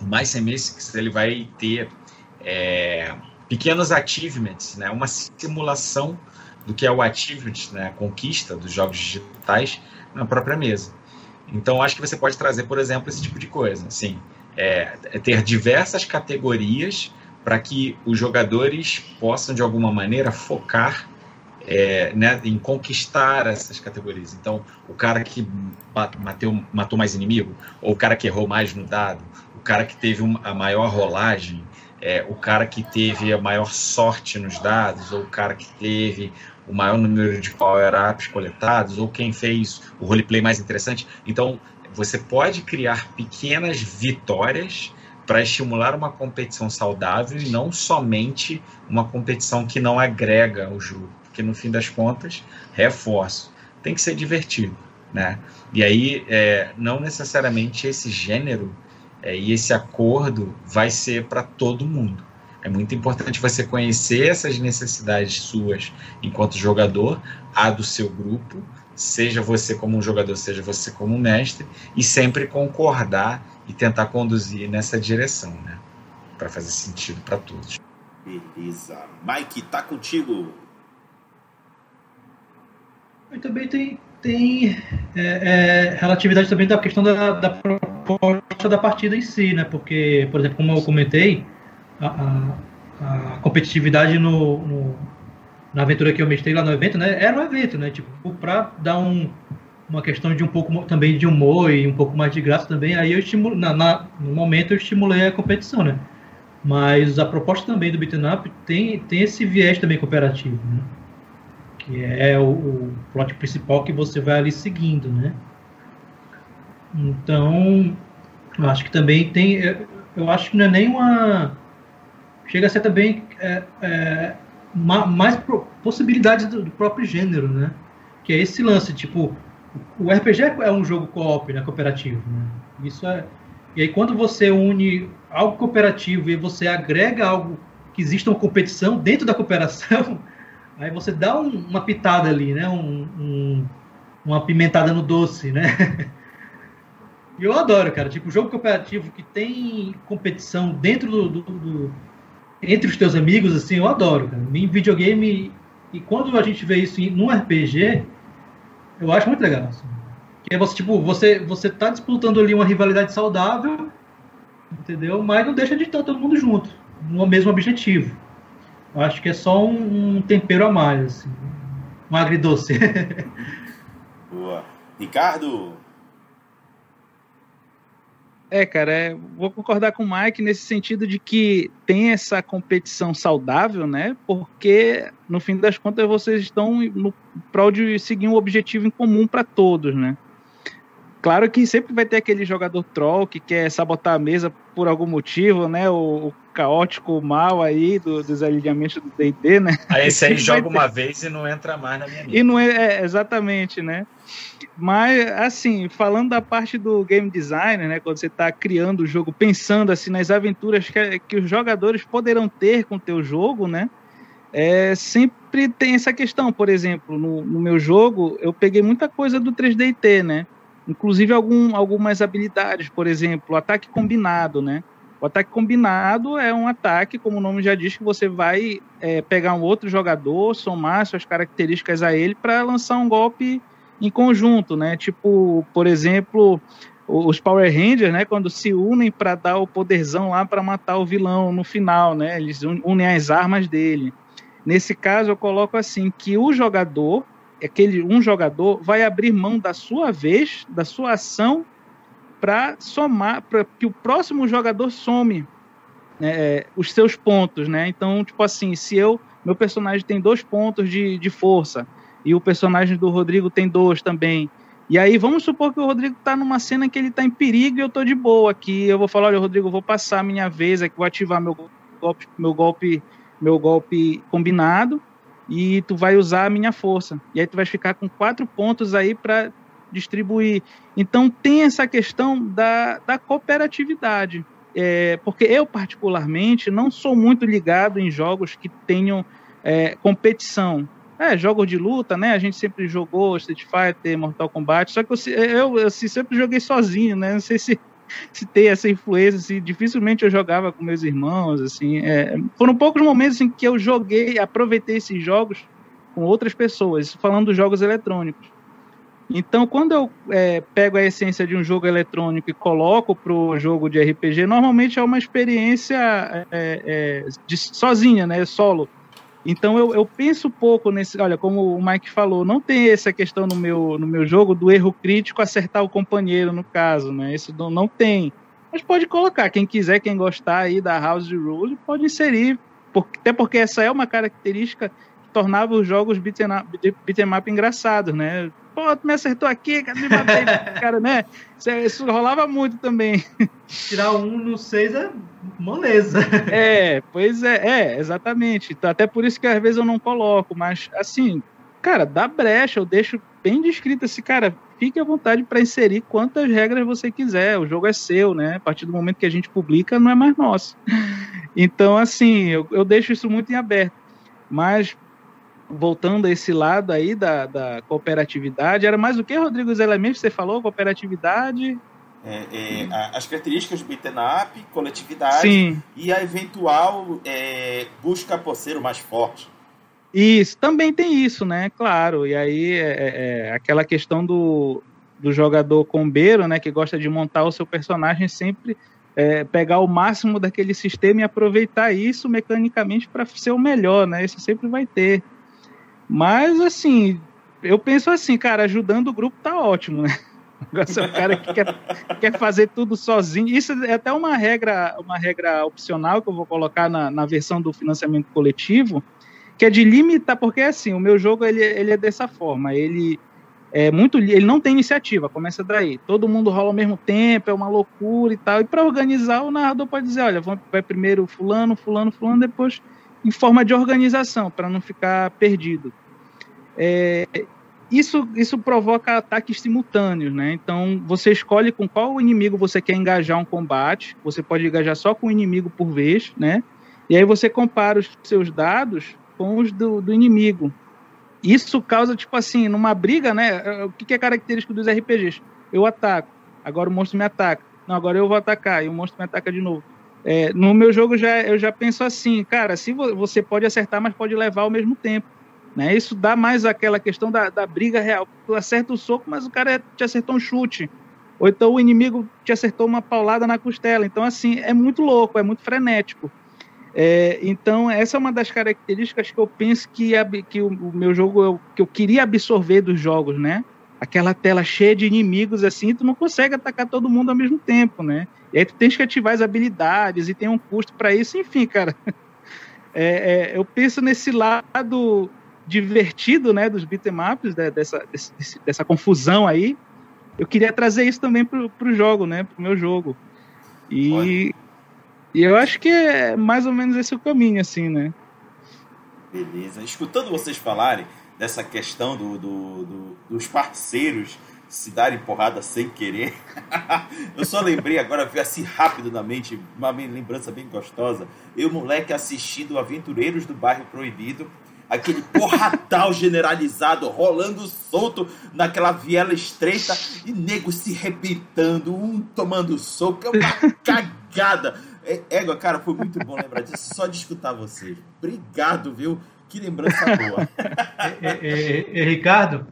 And Mystics, ele vai ter é, pequenos achievements, né, uma simulação do que é o achievement, né, a conquista dos jogos digitais na própria mesa. Então, acho que você pode trazer, por exemplo, esse tipo de coisa, assim, é, é ter diversas categorias para que os jogadores possam, de alguma maneira, focar é, né, em conquistar essas categorias. Então, o cara que bateu, matou mais inimigo, ou o cara que errou mais no dado, cara que teve a maior rolagem, é, o cara que teve a maior sorte nos dados, ou o cara que teve o maior número de power-ups coletados, ou quem fez o roleplay mais interessante. Então, você pode criar pequenas vitórias para estimular uma competição saudável e não somente uma competição que não agrega ao jogo, porque no fim das contas, reforço, tem que ser divertido, né? E aí, é, não necessariamente esse gênero é, e esse acordo vai ser para todo mundo. É muito importante você conhecer essas necessidades suas enquanto jogador, a do seu grupo, seja você como um jogador, seja você como um mestre, e sempre concordar e tentar conduzir nessa direção, né? Para fazer sentido para todos. Beleza. Mike, tá contigo. E também tem, tem é, é, relatividade também da questão da, da proposta da partida em si, né? Porque, por exemplo, como eu comentei, a, a, competitividade no, no, na aventura que eu mestrei lá no evento, né? Era um evento, né? Tipo, para dar um, uma questão de um pouco também de humor e um pouco mais de graça também, aí eu estimulo, na, na, no momento eu estimulei a competição, né? Mas a proposta também do beat'em up tem, tem esse viés também cooperativo, né? Que é o, o plot principal que você vai ali seguindo, né? Então, eu acho que também tem. Eu acho que não é nem uma chega a ser também é, é, mais possibilidades do, do, próprio gênero, né? Que é esse lance, tipo, o RPG é um jogo co-op, né, cooperativo, né? Isso é e aí quando você une algo cooperativo e você agrega algo que exista uma competição dentro da cooperação, (laughs) aí você dá um, uma pitada ali, né? Um, um, uma pimentada no doce, né? (laughs) E eu adoro, cara. Tipo, jogo cooperativo que tem competição dentro do, do, do entre os teus amigos, assim, eu adoro, cara. Em videogame, e quando a gente vê isso num RPG, eu acho muito legal. Assim. Que é você, tipo, você, você tá disputando ali uma rivalidade saudável, entendeu? Mas não deixa de estar todo mundo junto, no mesmo objetivo. Eu acho que é só um, um tempero a mais, assim. Um agridoce. (laughs) Boa. Ricardo, é, cara, é, vou concordar com o Mike nesse sentido de que tem essa competição saudável, né? Porque, no fim das contas, vocês estão no prol de seguir um objetivo em comum para todos, né? Claro que sempre vai ter aquele jogador troll que quer sabotar a mesa por algum motivo, né? O, o caótico mal aí do, dos alinhamentos do D&D, né? Aí esse (laughs) aí joga uma vez e não entra mais na minha. E não é, é exatamente, né? Mas, assim, falando da parte do game design, né, quando você está criando o jogo, pensando assim nas aventuras que, que os jogadores poderão ter com o teu jogo, né, é, sempre tem essa questão. Por exemplo, no, no meu jogo, eu peguei muita coisa do 3DT, né, inclusive algum, algumas habilidades, por exemplo, ataque combinado, né, o ataque combinado é um ataque, como o nome já diz, que você vai é, pegar um outro jogador, somar suas características a ele para lançar um golpe em conjunto, né? Tipo, por exemplo, os Power Rangers, né, quando se unem para dar o poderzão lá para matar o vilão no final, né? Eles unem as armas dele. Nesse caso, eu coloco assim que o jogador, aquele um jogador, vai abrir mão da sua vez, da sua ação, para somar, para que o próximo jogador some né, os seus pontos, né? Então, tipo assim, se eu, meu personagem tem dois pontos de, de força e o personagem do Rodrigo tem dois também e aí vamos supor que o Rodrigo está numa cena que ele está em perigo e eu estou de boa aqui. Eu vou falar, olha, Rodrigo, vou passar a minha vez aqui, vou ativar meu golpe, meu golpe, meu golpe combinado e tu vai usar a minha força. E aí tu vai ficar com quatro pontos aí para distribuir. Então tem essa questão da, da cooperatividade. É, porque eu, particularmente, não sou muito ligado em jogos que tenham é, competição. É, jogos de luta, né? A gente sempre jogou Street Fighter, Mortal Kombat, só que eu, eu assim, sempre joguei sozinho, né? Não sei se, se tem essa influência, assim, dificilmente eu jogava com meus irmãos, assim. É, foram poucos momentos em que eu joguei, aproveitei esses jogos com outras pessoas, falando dos jogos eletrônicos. Então, quando eu é, pego a essência de um jogo eletrônico e coloco para o jogo de RPG, normalmente é uma experiência é, é, de, sozinha, né? Solo então eu, eu penso pouco nesse. Olha, como o Mike falou, não tem essa questão no meu, no meu jogo do erro crítico acertar o companheiro, no caso, né? Isso não, não tem. Mas pode colocar, quem quiser, quem gostar aí da House Rule, pode inserir. Porque, até porque essa é uma característica tornava os jogos beat'em up, beat up engraçados, né? Pô, tu me acertou aqui, me matei, (laughs) cara, né? Isso, isso, rolava muito também. Tirar um no seis é moleza. (laughs) É, pois é, é, exatamente. Então, até por isso que às vezes eu não coloco, mas assim, cara, dá brecha, eu deixo bem descrito assim, cara, fique à vontade para inserir quantas regras você quiser, o jogo é seu, né? A partir do momento que a gente publica, não é mais nosso. (laughs) Então, assim, eu, eu deixo isso muito em aberto. Mas voltando a esse lado aí da, da cooperatividade, era mais o que, Rodrigo, os elementos que você falou? Cooperatividade? É, é, as características do beat'em up, coletividade Sim. e a eventual é, busca por ser o mais forte. Isso, também tem isso, né? Claro. E aí é, é, é aquela questão do, do jogador combeiro, né? Que gosta de montar o seu personagem sempre é, pegar o máximo daquele sistema e aproveitar isso mecanicamente para ser o melhor, né? Isso sempre vai ter. Mas, assim, eu penso assim, cara, ajudando o grupo tá ótimo, né? (laughs) Agora, é o cara que quer, quer fazer tudo sozinho. Isso é até uma regra, uma regra opcional que eu vou colocar na, na versão do financiamento coletivo, que é de limitar, porque assim, o meu jogo ele, ele é dessa forma, ele é muito, ele não tem iniciativa, começa daí. Todo mundo rola ao mesmo tempo, é uma loucura e tal. E para organizar, o narrador pode dizer, olha, vai primeiro fulano, fulano, fulano, depois em forma de organização, para não ficar perdido. É, isso, isso provoca ataques simultâneos, né? Então, você escolhe com qual inimigo você quer engajar um combate. Você pode engajar só com um inimigo por vez, né? E aí você compara os seus dados com os do, do inimigo. Isso causa, tipo assim, numa briga, né? O que é característico dos RPGs? Eu ataco, agora o monstro me ataca. Não, agora eu vou atacar e o monstro me ataca de novo. É, no meu jogo já, eu já penso assim, cara, se você pode acertar, mas pode levar ao mesmo tempo. Né? Isso dá mais aquela questão da, da briga real. Tu acerta o soco, mas o cara te acertou um chute. Ou então o inimigo te acertou uma paulada na costela. Então, assim, é muito louco, é muito frenético. É, então, essa é uma das características que eu penso que, que o, o, meu jogo, eu, que eu queria absorver dos jogos, né? Aquela tela cheia de inimigos, assim, tu não consegue atacar todo mundo ao mesmo tempo, né? E aí tu tens que ativar as habilidades e tem um custo para isso, enfim, cara. (laughs) É, é, eu penso nesse lado divertido, né, dos beat'em ups, né, dessa, desse, dessa confusão aí, eu queria trazer isso também pro, pro jogo, né, pro meu jogo. E, e eu acho que é mais ou menos esse o caminho, assim, né. Beleza. Escutando vocês falarem dessa questão do, do, do dos parceiros se darem porrada sem querer. (laughs) eu só lembrei agora, vi assim rápido na mente, uma lembrança bem gostosa. Eu, moleque, assistindo Aventureiros do Bairro Proibido aquele porradal generalizado rolando solto naquela viela estreita e nego se rebentando, um tomando soco, é uma (laughs) cagada. É, égua, cara, foi muito bom lembrar disso, só de escutar vocês. Obrigado, viu? Que lembrança boa. é, é, é Ricardo,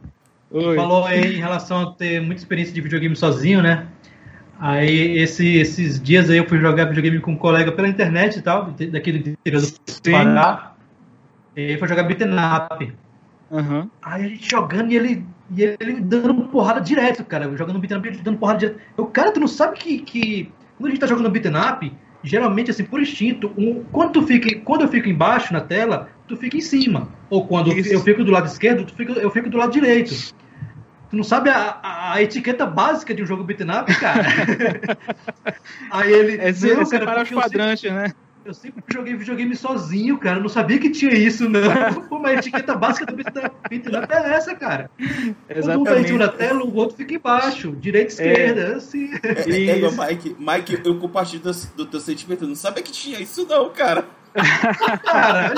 Oi. falou aí em relação a ter muita experiência de videogame sozinho, né? Aí esse, esses dias aí eu fui jogar videogame com um colega pela internet e tal, daqui do interior do Pará. E aí foi jogar beat'em up. Uhum. Aí a gente jogando e ele, e ele dando porrada direto, cara. Jogando beat'em up, dando porrada direto. Eu, cara, tu não sabe que, que quando a gente tá jogando beat'em up, geralmente, assim, por instinto, um, quando, tu fica, quando eu fico embaixo na tela, tu fica em cima. Ou quando Isso. eu fico do lado esquerdo, tu fica, eu fico do lado direito. Tu não sabe a, a, a, etiqueta básica de um jogo beat'em up, cara? (laughs) Aí ele... É, não, é separar os quadrantes, né? Eu sempre joguei videogame sozinho, cara. Eu não sabia que tinha isso, não. (laughs) Pô, mas a etiqueta básica do beat'em up é essa, cara. Exatamente. Quando um tá em cima da tela, o outro fica embaixo. Direita, esquerda, é. assim. É, é, Mike, Mike, eu compartilho do, do teu sentimento. Eu não sabia que tinha isso, não, cara. cara,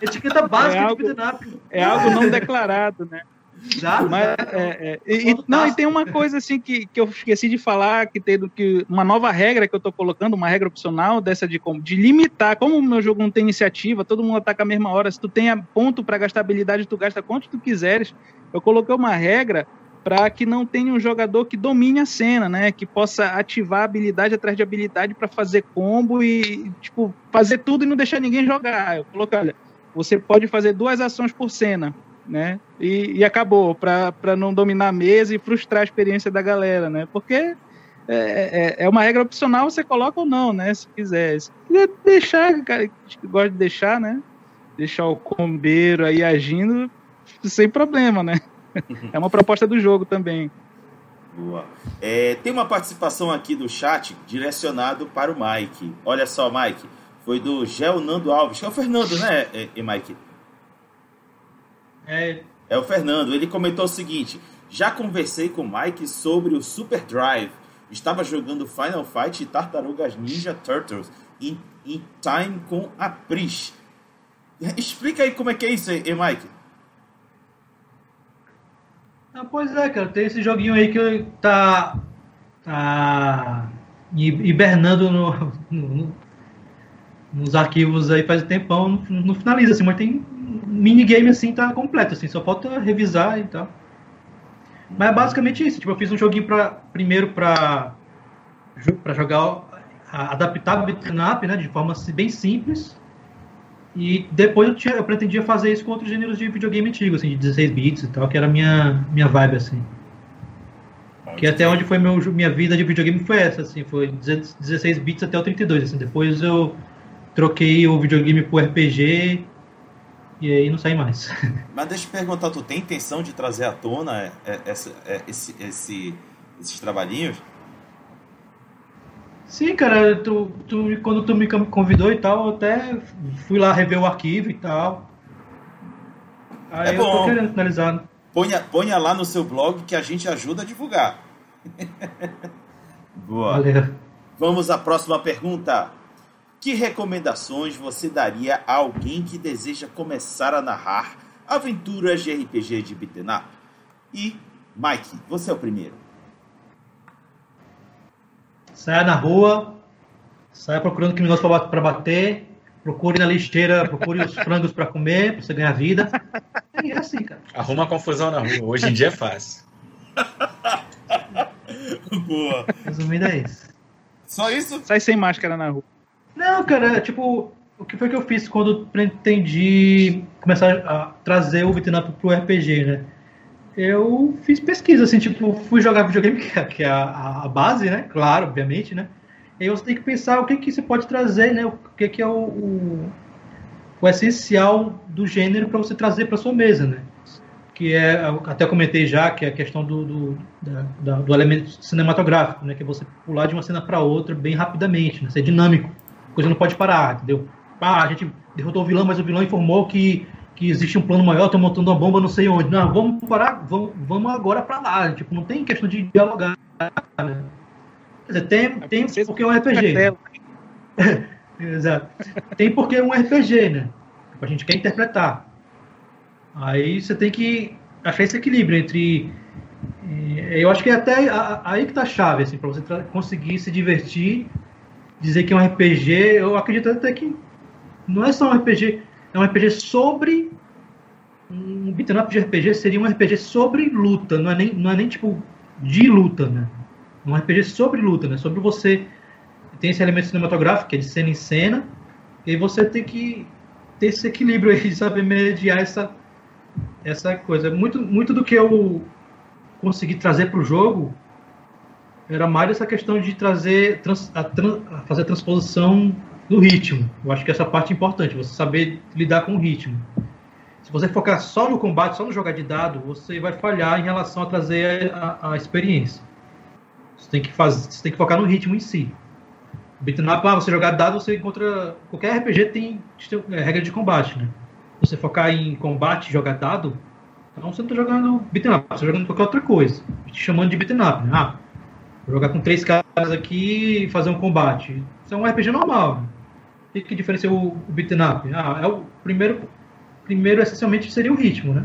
etiqueta básica é algo, de beat'em up. É algo não declarado, né? Já, Mas, é, é, e, não, e tem uma coisa assim que, que eu esqueci de falar, que tem do que uma nova regra que eu tô colocando, uma regra opcional dessa de, de limitar, como o meu jogo não tem iniciativa, todo mundo ataca a mesma hora, se tu tem ponto para gastar habilidade, tu gasta quanto tu quiseres. Eu coloquei uma regra para que não tenha um jogador que domine a cena, né? Que possa ativar habilidade atrás de habilidade para fazer combo e tipo fazer tudo e não deixar ninguém jogar. Eu coloquei, olha, você pode fazer duas ações por cena né? E, e acabou, para não dominar a mesa e frustrar a experiência da galera, né? Porque é, é, é, uma regra opcional, você coloca ou não, né? Se quiser. Se quiser deixar, cara, que gosta de deixar, né? Deixar o combeiro aí agindo sem problema, né? É uma proposta do jogo também. Boa. É, tem uma participação aqui do chat direcionado para o Mike. Olha só, Mike. Foi do Gel Nando Alves, que é o Fernando, né, e Mike? É. é o Fernando. Ele comentou o seguinte: já conversei com o Mike sobre o Super Drive. Estava jogando Final Fight e Tartarugas Ninja Turtles em, em Time com a Pris. Explica aí como é que é isso aí, Mike. Ah, pois é, cara. Tem esse joguinho aí que tá, tá hibernando no, no, nos arquivos aí faz um tempão. Não, não finaliza, assim, mas tem minigame assim tá completo, assim, só falta revisar e tal. Mas é basicamente isso. Tipo, eu fiz um joguinho pra, primeiro para para jogar adaptar o beat'em up, né, de forma bem simples. E depois eu, tinha, eu pretendia fazer isso com outros gêneros de videogame antigo, assim, de 16 bits e tal, que era a minha minha vibe assim. Que até onde foi meu, minha vida de videogame foi essa, assim, foi 16 bits até o 32, assim. Depois eu troquei o videogame pro RPG e aí não sai mais. (laughs) Mas deixa eu perguntar, tu tem intenção de trazer à tona essa, esse, esse, esses trabalhinhos? Sim, cara, tu, tu, quando tu me convidou e tal, eu até fui lá rever o arquivo e tal. Aí é bom. eu tô querendo finalizar. Ponha, ponha lá no seu blog que a gente ajuda a divulgar. (laughs) Boa. Valeu. Vamos à próxima pergunta. Que recomendações você daria a alguém que deseja começar a narrar aventuras de RPG de beat'em up? E, Mike, você é o primeiro. Saia na rua, saia procurando criminosos para bater, procure na lixeira, procure os frangos para comer, para você ganhar vida. É assim, cara. Arruma confusão na rua. Hoje em dia é fácil. (laughs) Boa. Resumindo é isso. Só isso? Sai sem máscara na rua. Não, cara, tipo, o que foi que eu fiz quando pretendi começar a trazer o Vietnã pro RPG, né? Eu fiz pesquisa, assim, tipo, fui jogar videogame, que é, que é a, a, base, né? Claro, obviamente, né? E você tem que pensar o que que você pode trazer, né? O que que é o, o, o essencial do gênero para você trazer para sua mesa, né? Que é, até comentei já, que é a questão do, do, da, do elemento cinematográfico, né? Que é você pular de uma cena para outra bem rapidamente, né? Ser dinâmico coisa não pode parar, entendeu? Ah, a gente derrotou o vilão, mas o vilão informou que, que existe um plano maior, estão montando uma bomba não sei onde. Não, vamos parar, vamos, vamos agora para lá. Tipo, não tem questão de dialogar. Né? Quer dizer, tem, tem porque é um RPG. (laughs) Exato. Tem porque é um RPG, né? A gente quer interpretar. Aí você tem que achar esse equilíbrio entre. Eh, eu acho que é até aí que tá a chave, assim, para você conseguir se divertir dizer que é um RPG, eu acredito até que não é só um RPG, é um RPG sobre um beat'em up de RPG seria um RPG sobre luta, não é nem, não é nem tipo de luta, né? um RPG sobre luta, né? Sobre você tem esse elemento cinematográfico, que é de cena em cena, e você tem que ter esse equilíbrio aí (laughs) saber mediar essa, essa coisa. Muito, muito do que eu consegui trazer para o jogo era mais essa questão de trazer trans, a, a fazer a transposição do ritmo. Eu acho que essa parte é importante, você saber lidar com o ritmo. Se você focar só no combate, só no jogar de dado, você vai falhar em relação a trazer a, a experiência. Você tem que fazer, você tem que focar no ritmo em si. Up, ah, você jogar dado, você encontra. Qualquer RPG tem, tem é, regra de combate, né? Você focar em combate, jogar dado, então você não tá jogando up, você tá jogando qualquer outra coisa. Te chamando de beat'em up, né? Ah, vou jogar com três caras aqui e fazer um combate. Isso é um RPG normal. O que, que diferencia o, o beat'em up? Ah, é o primeiro. Primeiro, essencialmente, seria o ritmo, né?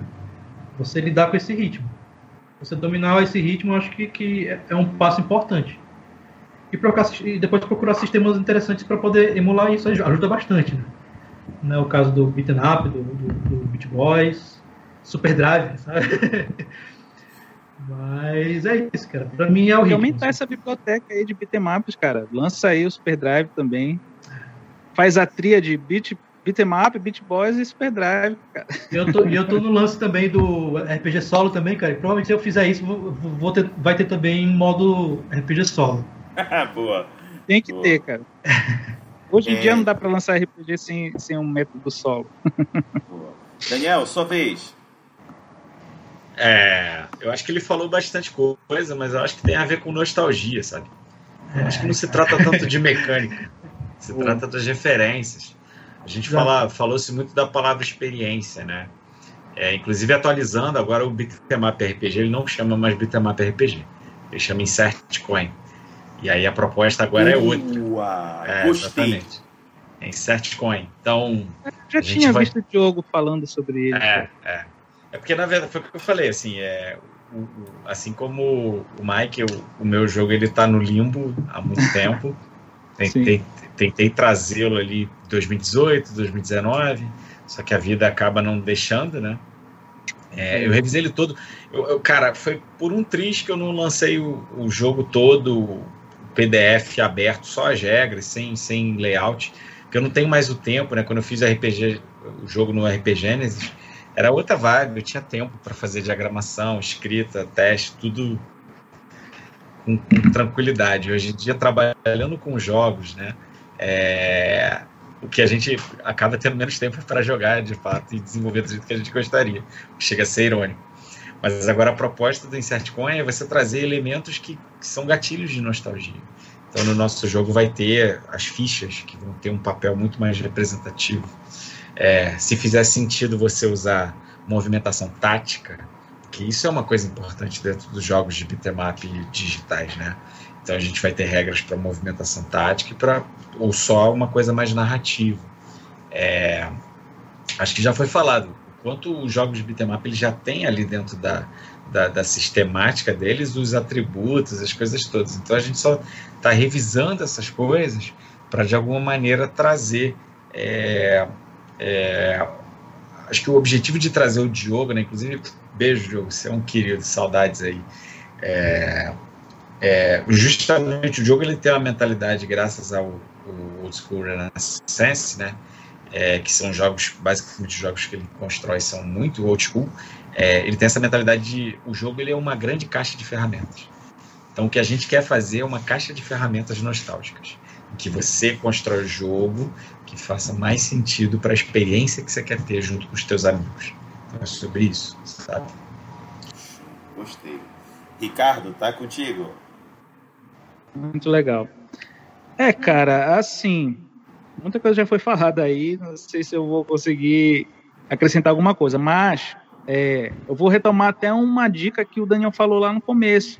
Você lidar com esse ritmo. Você dominar esse ritmo, acho que, que é, é um passo importante e, procurar, e depois procurar sistemas interessantes para poder emular isso ajuda bastante. Né? né? O caso do Beaten Up, do, do, do Beat Boys, Super Drive, sabe? (laughs) Mas é isso, cara. Pra mim é o ritmo. Aumentar essa biblioteca aí de beatemaps, cara. Lança aí o Super Drive também. Faz a tria de beat, beatmap, Beat Boys e Super Drive, cara. E eu tô, eu tô no lance também do RPG solo também, cara. E provavelmente se eu fizer isso, vou, vou ter, vai ter também modo RPG solo. (laughs) Boa. Tem que Boa. ter, cara. Hoje em É. dia não dá pra lançar RPG sem, sem um método solo. (laughs) Boa. Daniel, sua vez. É, eu acho que ele falou bastante coisa, mas eu acho que tem a ver com nostalgia, sabe? Eu acho que não se trata tanto de mecânica, se (laughs) trata das referências. A gente fala, falou-se muito da palavra experiência, né? É, inclusive atualizando agora o Bitmap RPG, ele não chama mais Bitmap RPG, ele chama Insert Coin. E aí a proposta agora é outra. Boa. É, Gostei. exatamente. É Insert Coin. Então, Já A gente tinha vai- visto o Diogo falando sobre ele. é, é. É porque, na verdade, foi o que eu falei, assim, é, o- o- assim como o Mike, o, o meu jogo, ele tá no limbo há muito (laughs) tempo. Tentei, tentei trazê-lo ali em 2018, 2019, só que a vida acaba não deixando, né? É, eu revisei ele todo. Eu, eu- cara, foi por um triz que eu não lancei o, o jogo todo, o PDF aberto, só as regras, sem, sem layout, porque eu não tenho mais o tempo, né? Quando eu fiz RPG, o jogo no RPG Genesis, era outra vibe, eu tinha tempo para fazer diagramação, escrita, teste, tudo com, com tranquilidade. Hoje em dia, trabalhando com jogos, né? é, o que a gente acaba tendo menos tempo para jogar, de fato, e desenvolver do jeito que a gente gostaria. Chega a ser irônico. Mas agora a proposta do Insert Coin é você trazer elementos que, que são gatilhos de nostalgia. Então, no nosso jogo vai ter as fichas, que vão ter um papel muito mais representativo. É, se fizer sentido você usar movimentação tática, que isso é uma coisa importante dentro dos jogos de beat'em up digitais, né? Então a gente vai ter regras para movimentação tática e para ou só uma coisa mais narrativa. É, acho que já foi falado o quanto os jogos de beat'em up eles já têm ali dentro da, da, da sistemática deles os atributos, as coisas todas. Então a gente só está revisando essas coisas para de alguma maneira trazer é, é, acho que o objetivo de trazer o Diogo, né? Inclusive, beijo, Diogo, você é um querido, saudades aí. É, é, justamente o Diogo ele tem uma mentalidade, graças ao, ao Old School Renaissance, né? É, que são jogos, basicamente os jogos que ele constrói são muito old school. É, ele tem essa mentalidade de o jogo ele é uma grande caixa de ferramentas. Então o que a gente quer fazer é uma caixa de ferramentas nostálgicas, que você constrói o jogo que faça mais sentido para a experiência que você quer ter junto com os teus amigos. Então é sobre isso, sabe? Gostei. Ricardo, tá contigo? Muito legal. É, cara, assim, muita coisa já foi falada aí, não sei se eu vou conseguir acrescentar alguma coisa, mas é, eu vou retomar até uma dica que o Daniel falou lá no começo.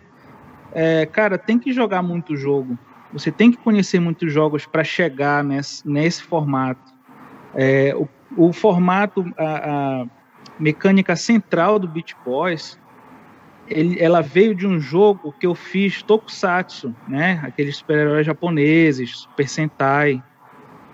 É, cara, tem que jogar muito jogo. Você tem que conhecer muitos jogos para chegar nesse, nesse formato. É, o, o formato, a, a mecânica central do Beat Boys, ele, ela veio de um jogo que eu fiz Tokusatsu, né? Aqueles super-heróis japoneses, Super Sentai.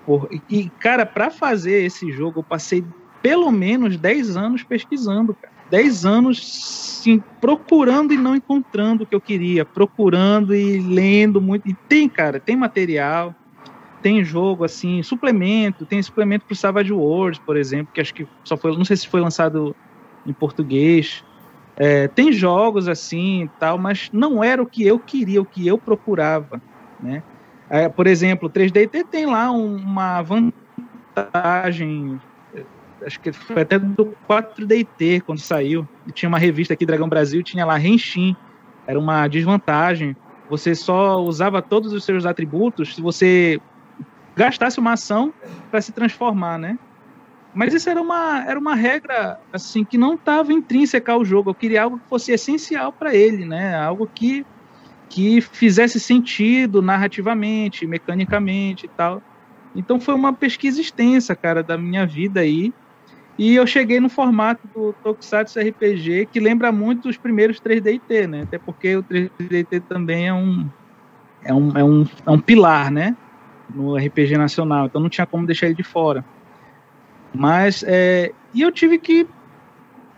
Por, e, cara, para fazer esse jogo, eu passei pelo menos 10 anos pesquisando, cara. 10 anos sim, procurando e não encontrando o que eu queria, procurando e lendo muito. E tem, cara, tem material, tem jogo assim, suplemento, tem suplemento pro Savage Worlds, por exemplo, que acho que só foi, não sei se foi lançado em português. É, tem jogos assim tal, mas não era o que eu queria, o que eu procurava, né? É, por exemplo, o 3DT tem lá um, uma vantagem, acho que foi até do 4DT quando saiu, e tinha uma revista aqui, Dragão Brasil, tinha lá Renshin, era uma desvantagem. Você só usava todos os seus atributos se você gastasse uma ação para se transformar, né? Mas isso era uma, era uma regra assim que não estava intrínseca ao jogo. Eu queria algo que fosse essencial para ele, né? Algo que que fizesse sentido narrativamente, mecanicamente e tal. Então foi uma pesquisa extensa, cara, da minha vida aí. E eu cheguei no formato do Tokusatsu RPG, que lembra muito os primeiros 3DT, né? Até porque o 3DT também é um, é um, é um, é um pilar, né? No RPG nacional. Então não tinha como deixar ele de fora. Mas, é, e eu tive que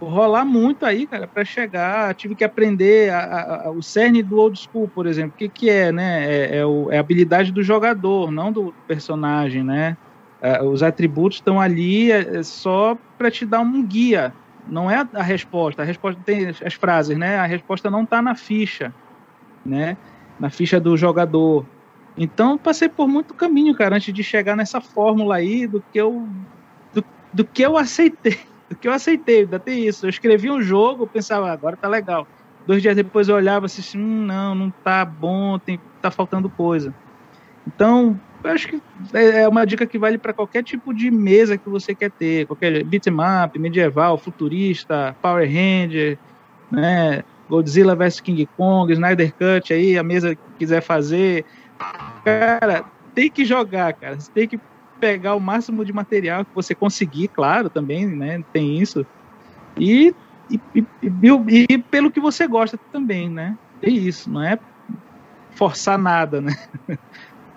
rolar muito aí, cara, para chegar. Tive que aprender a, a, o cerne do old school, por exemplo. O que, que é, né? É, é, o, é, a habilidade do jogador, não do personagem, né? É, os atributos estão ali é, é só para te dar um guia. Não é a resposta. A resposta tem as frases, né? A resposta não está na ficha, né? Na ficha do jogador. Então, passei por muito caminho, cara, antes de chegar nessa fórmula aí do que eu do, do que eu aceitei (laughs) que eu aceitei, ainda tem isso. Eu escrevi um jogo, pensava, ah, agora tá legal. Dois dias depois eu olhava assim, hum, não, não tá bom, tem, tá faltando coisa. Então, eu acho que é, é uma dica que vale para qualquer tipo de mesa que você quer ter, qualquer beatmap, medieval, futurista, Power Ranger, né, Godzilla vs King Kong, Snyder Cut aí, a mesa que quiser fazer. Cara, tem que jogar, cara. Você tem que pegar o máximo de material que você conseguir, claro, também, né? Tem isso. E, e, e, e, pelo que você gosta também, né? É isso, não é forçar nada, né? (laughs)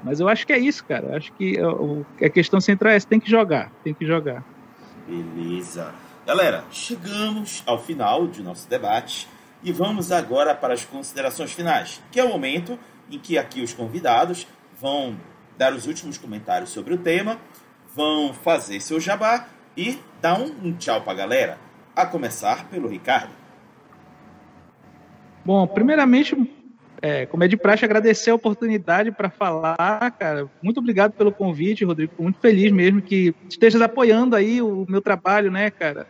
Mas eu acho que é isso, cara. Eu acho que a questão central é tem que jogar, tem que jogar. Beleza. Galera, chegamos ao final de nosso debate e vamos agora para as considerações finais, que é o momento em que aqui os convidados vão dar os últimos comentários sobre o tema, vão fazer seu jabá e dar um, um tchau para a galera, a começar pelo Ricardo. Bom, primeiramente, é, como é de praxe, agradecer a oportunidade para falar, cara. Muito obrigado pelo convite, Rodrigo. Muito feliz mesmo que estejas apoiando aí o meu trabalho, né, cara?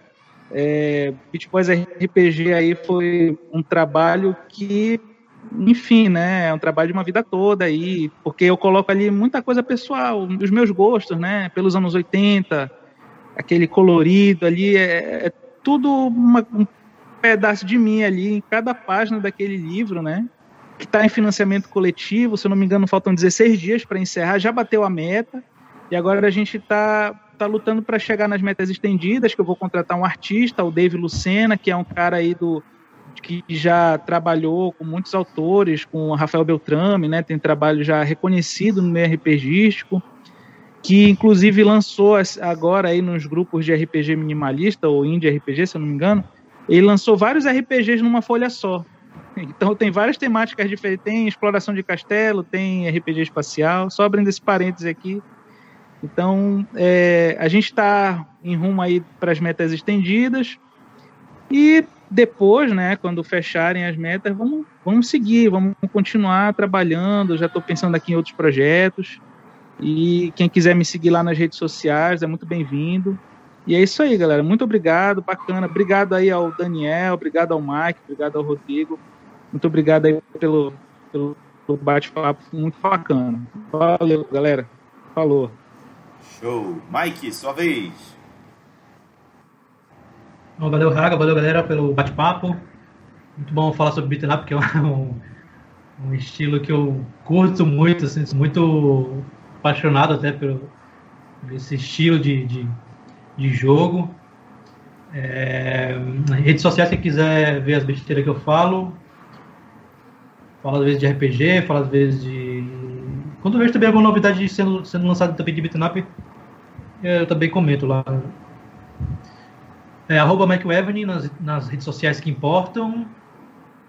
É, Boys RPG aí foi um trabalho que enfim, né, é um trabalho de uma vida toda aí, porque eu coloco ali muita coisa pessoal, os meus gostos, né, pelos anos 80, aquele colorido ali, é, é tudo uma, um pedaço de mim ali em cada página daquele livro, né, que está em financiamento coletivo, se eu não me engano, faltam 16 dias para encerrar, já bateu a meta, e agora a gente está tá lutando para chegar nas metas estendidas, que eu vou contratar um artista, o Dave Lucena, que é um cara aí do que já trabalhou com muitos autores, com Rafael Beltrame, né, tem trabalho já reconhecido no meio RPGístico, que inclusive lançou agora aí nos grupos de RPG minimalista ou indie RPG, se eu não me engano, ele lançou vários RPGs numa folha só. (laughs) Então tem várias temáticas diferentes, tem exploração de castelo, tem RPG espacial, só abrindo esse parênteses aqui. Então é, a gente está em rumo aí para as metas estendidas e depois, né, quando fecharem as metas, vamos, vamos seguir, vamos continuar trabalhando. Já estou pensando aqui em outros projetos. E quem quiser me seguir lá nas redes sociais é muito bem-vindo. E é isso aí, galera. Muito obrigado, bacana. Obrigado aí ao Daniel, obrigado ao Mike, obrigado ao Rodrigo. Muito obrigado aí pelo, pelo, pelo bate-papo, muito bacana. Valeu, galera. Falou. Show. Mike, sua vez. Bom, valeu, Raga, valeu, galera, pelo bate-papo. Muito bom falar sobre beat'em up, porque é um, um, estilo que eu curto muito, assim, muito apaixonado até pelo, por esse estilo de, de, de jogo. É, redes sociais, se quiser ver as besteiras que eu falo, falo às vezes de RPG, falo às vezes de. Quando eu vejo também alguma novidade sendo, sendo lançada também de beat'em up, eu também comento lá É arroba McWevany nas, nas redes sociais que importam.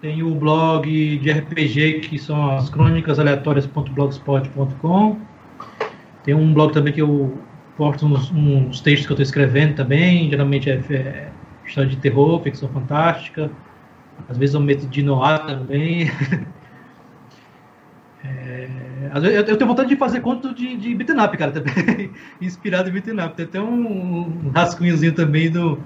Tem o blog de RPG, que são as crônicas aleatórias.blogspot.com. Tem um blog também que eu posto uns, uns textos que eu estou escrevendo também. Geralmente é, é, história de terror, ficção fantástica. Às vezes eu meto de noir também. (laughs) é, eu, tenho vontade de fazer conto de, de beat'em up, cara, também. (laughs) Inspirado em beat'em up. Tem até um, um rascunhozinho também do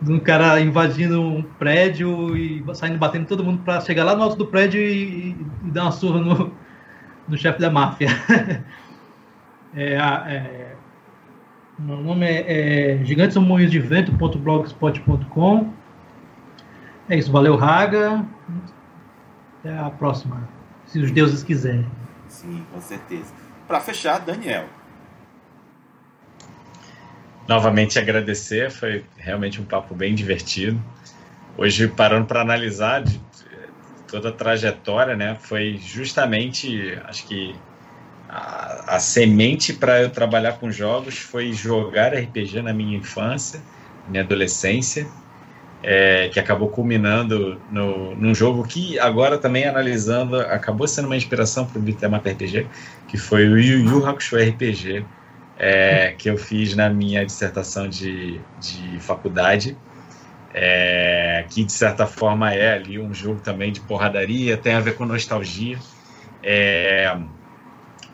de um cara invadindo um prédio e saindo batendo todo mundo para chegar lá no alto do prédio e, e dar uma surra no, (laughs) no chefe da máfia. (laughs) é, é, meu nome é, é Gigantes Moinhos de Vento.blogspot.com. É isso, valeu, Raga. Até a próxima, se os deuses quiserem. Sim, com certeza. Para fechar, Daniel novamente agradecer, foi realmente um papo bem divertido. Hoje, parando para analisar de, toda a trajetória, né, foi justamente, acho que a, a semente para eu trabalhar com jogos foi jogar RPG na minha infância, minha adolescência, é, que acabou culminando no, num jogo que agora também analisando acabou sendo uma inspiração para o Bitmap RPG, que foi o Yu Yu Hakusho RPG, é, que eu fiz na minha dissertação de, de faculdade, é, que de certa forma é ali um jogo também de porradaria, tem a ver com nostalgia. É,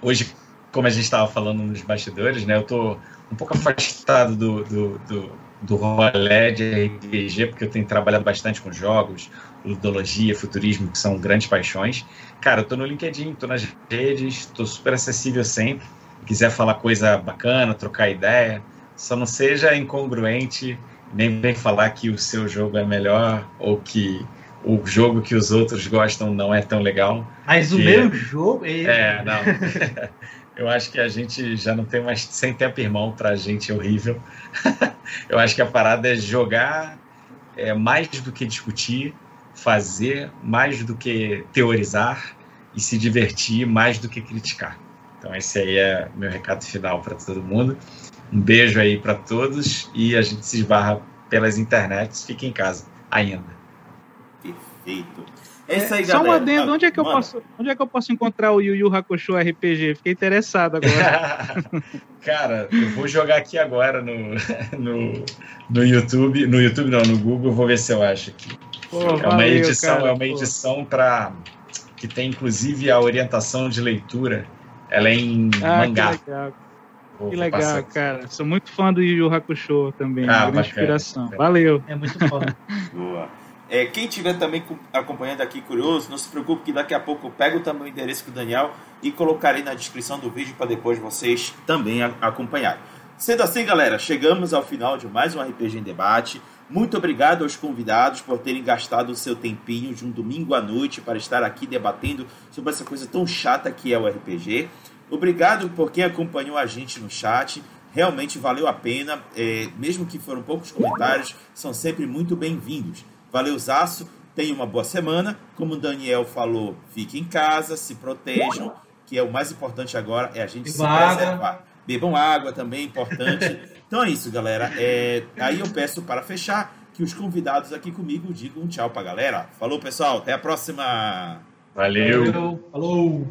hoje, como a gente estava falando nos bastidores, né, eu estou um pouco afastado do, do, do, do rolê de RPG, porque eu tenho trabalhado bastante com jogos, ludologia, futurismo, que são grandes paixões. Cara, eu estou no LinkedIn, estou nas redes, estou super acessível sempre quiser falar coisa bacana, trocar ideia, só não seja incongruente, nem vem falar que o seu jogo é melhor ou que o jogo que os outros gostam não é tão legal. Mas que... o meu jogo é. É, não. (laughs) Eu acho que a gente já não tem mais sem tempo irmão pra gente horrível. (laughs) Eu acho que a parada é jogar é, mais do que discutir, fazer mais do que teorizar e se divertir mais do que criticar. Então esse aí é meu recado final para todo mundo. Um beijo aí para todos e a gente se esbarra pelas internets. Fique em casa ainda. Perfeito. É isso aí, é, Só um adendo, onde é, que eu posso, onde é que eu posso encontrar o Yu Yu Hakusho RPG? Fiquei interessado agora. (laughs) Cara, eu vou jogar aqui agora no, (laughs) no, no YouTube, no YouTube não, no Google, vou ver se eu acho aqui. Pô, é uma valeu, edição, cara, é uma edição para que tem inclusive a orientação de leitura ela é em ah, mangá. Que legal, que legal cara. Sou muito fã do Yu Yu Hakusho também. Ah, uma inspiração. Valeu. É muito foda. (laughs) Boa. É, quem estiver também acompanhando aqui curioso, não se preocupe que daqui a pouco eu pego também o endereço do Daniel e colocarei na descrição do vídeo para depois vocês também acompanharem. Sendo assim, galera, chegamos ao final de mais um RPG em Debate. Muito obrigado aos convidados por terem gastado o seu tempinho de um domingo à noite para estar aqui debatendo sobre essa coisa tão chata que é o RPG. Obrigado por quem acompanhou a gente no chat. Realmente valeu a pena, é, mesmo que foram poucos comentários, são sempre muito bem-vindos. Valeu, Zaço. Tenha uma boa semana. Como o Daniel falou, fiquem em casa, se protejam, que é o mais importante agora, é a gente se preservar. Bebam água também, importante. (laughs) Então é isso, galera. É, aí eu peço para fechar que os convidados aqui comigo digam um tchau pra galera. Falou, pessoal. Até a próxima. Valeu. Valeu. Falou.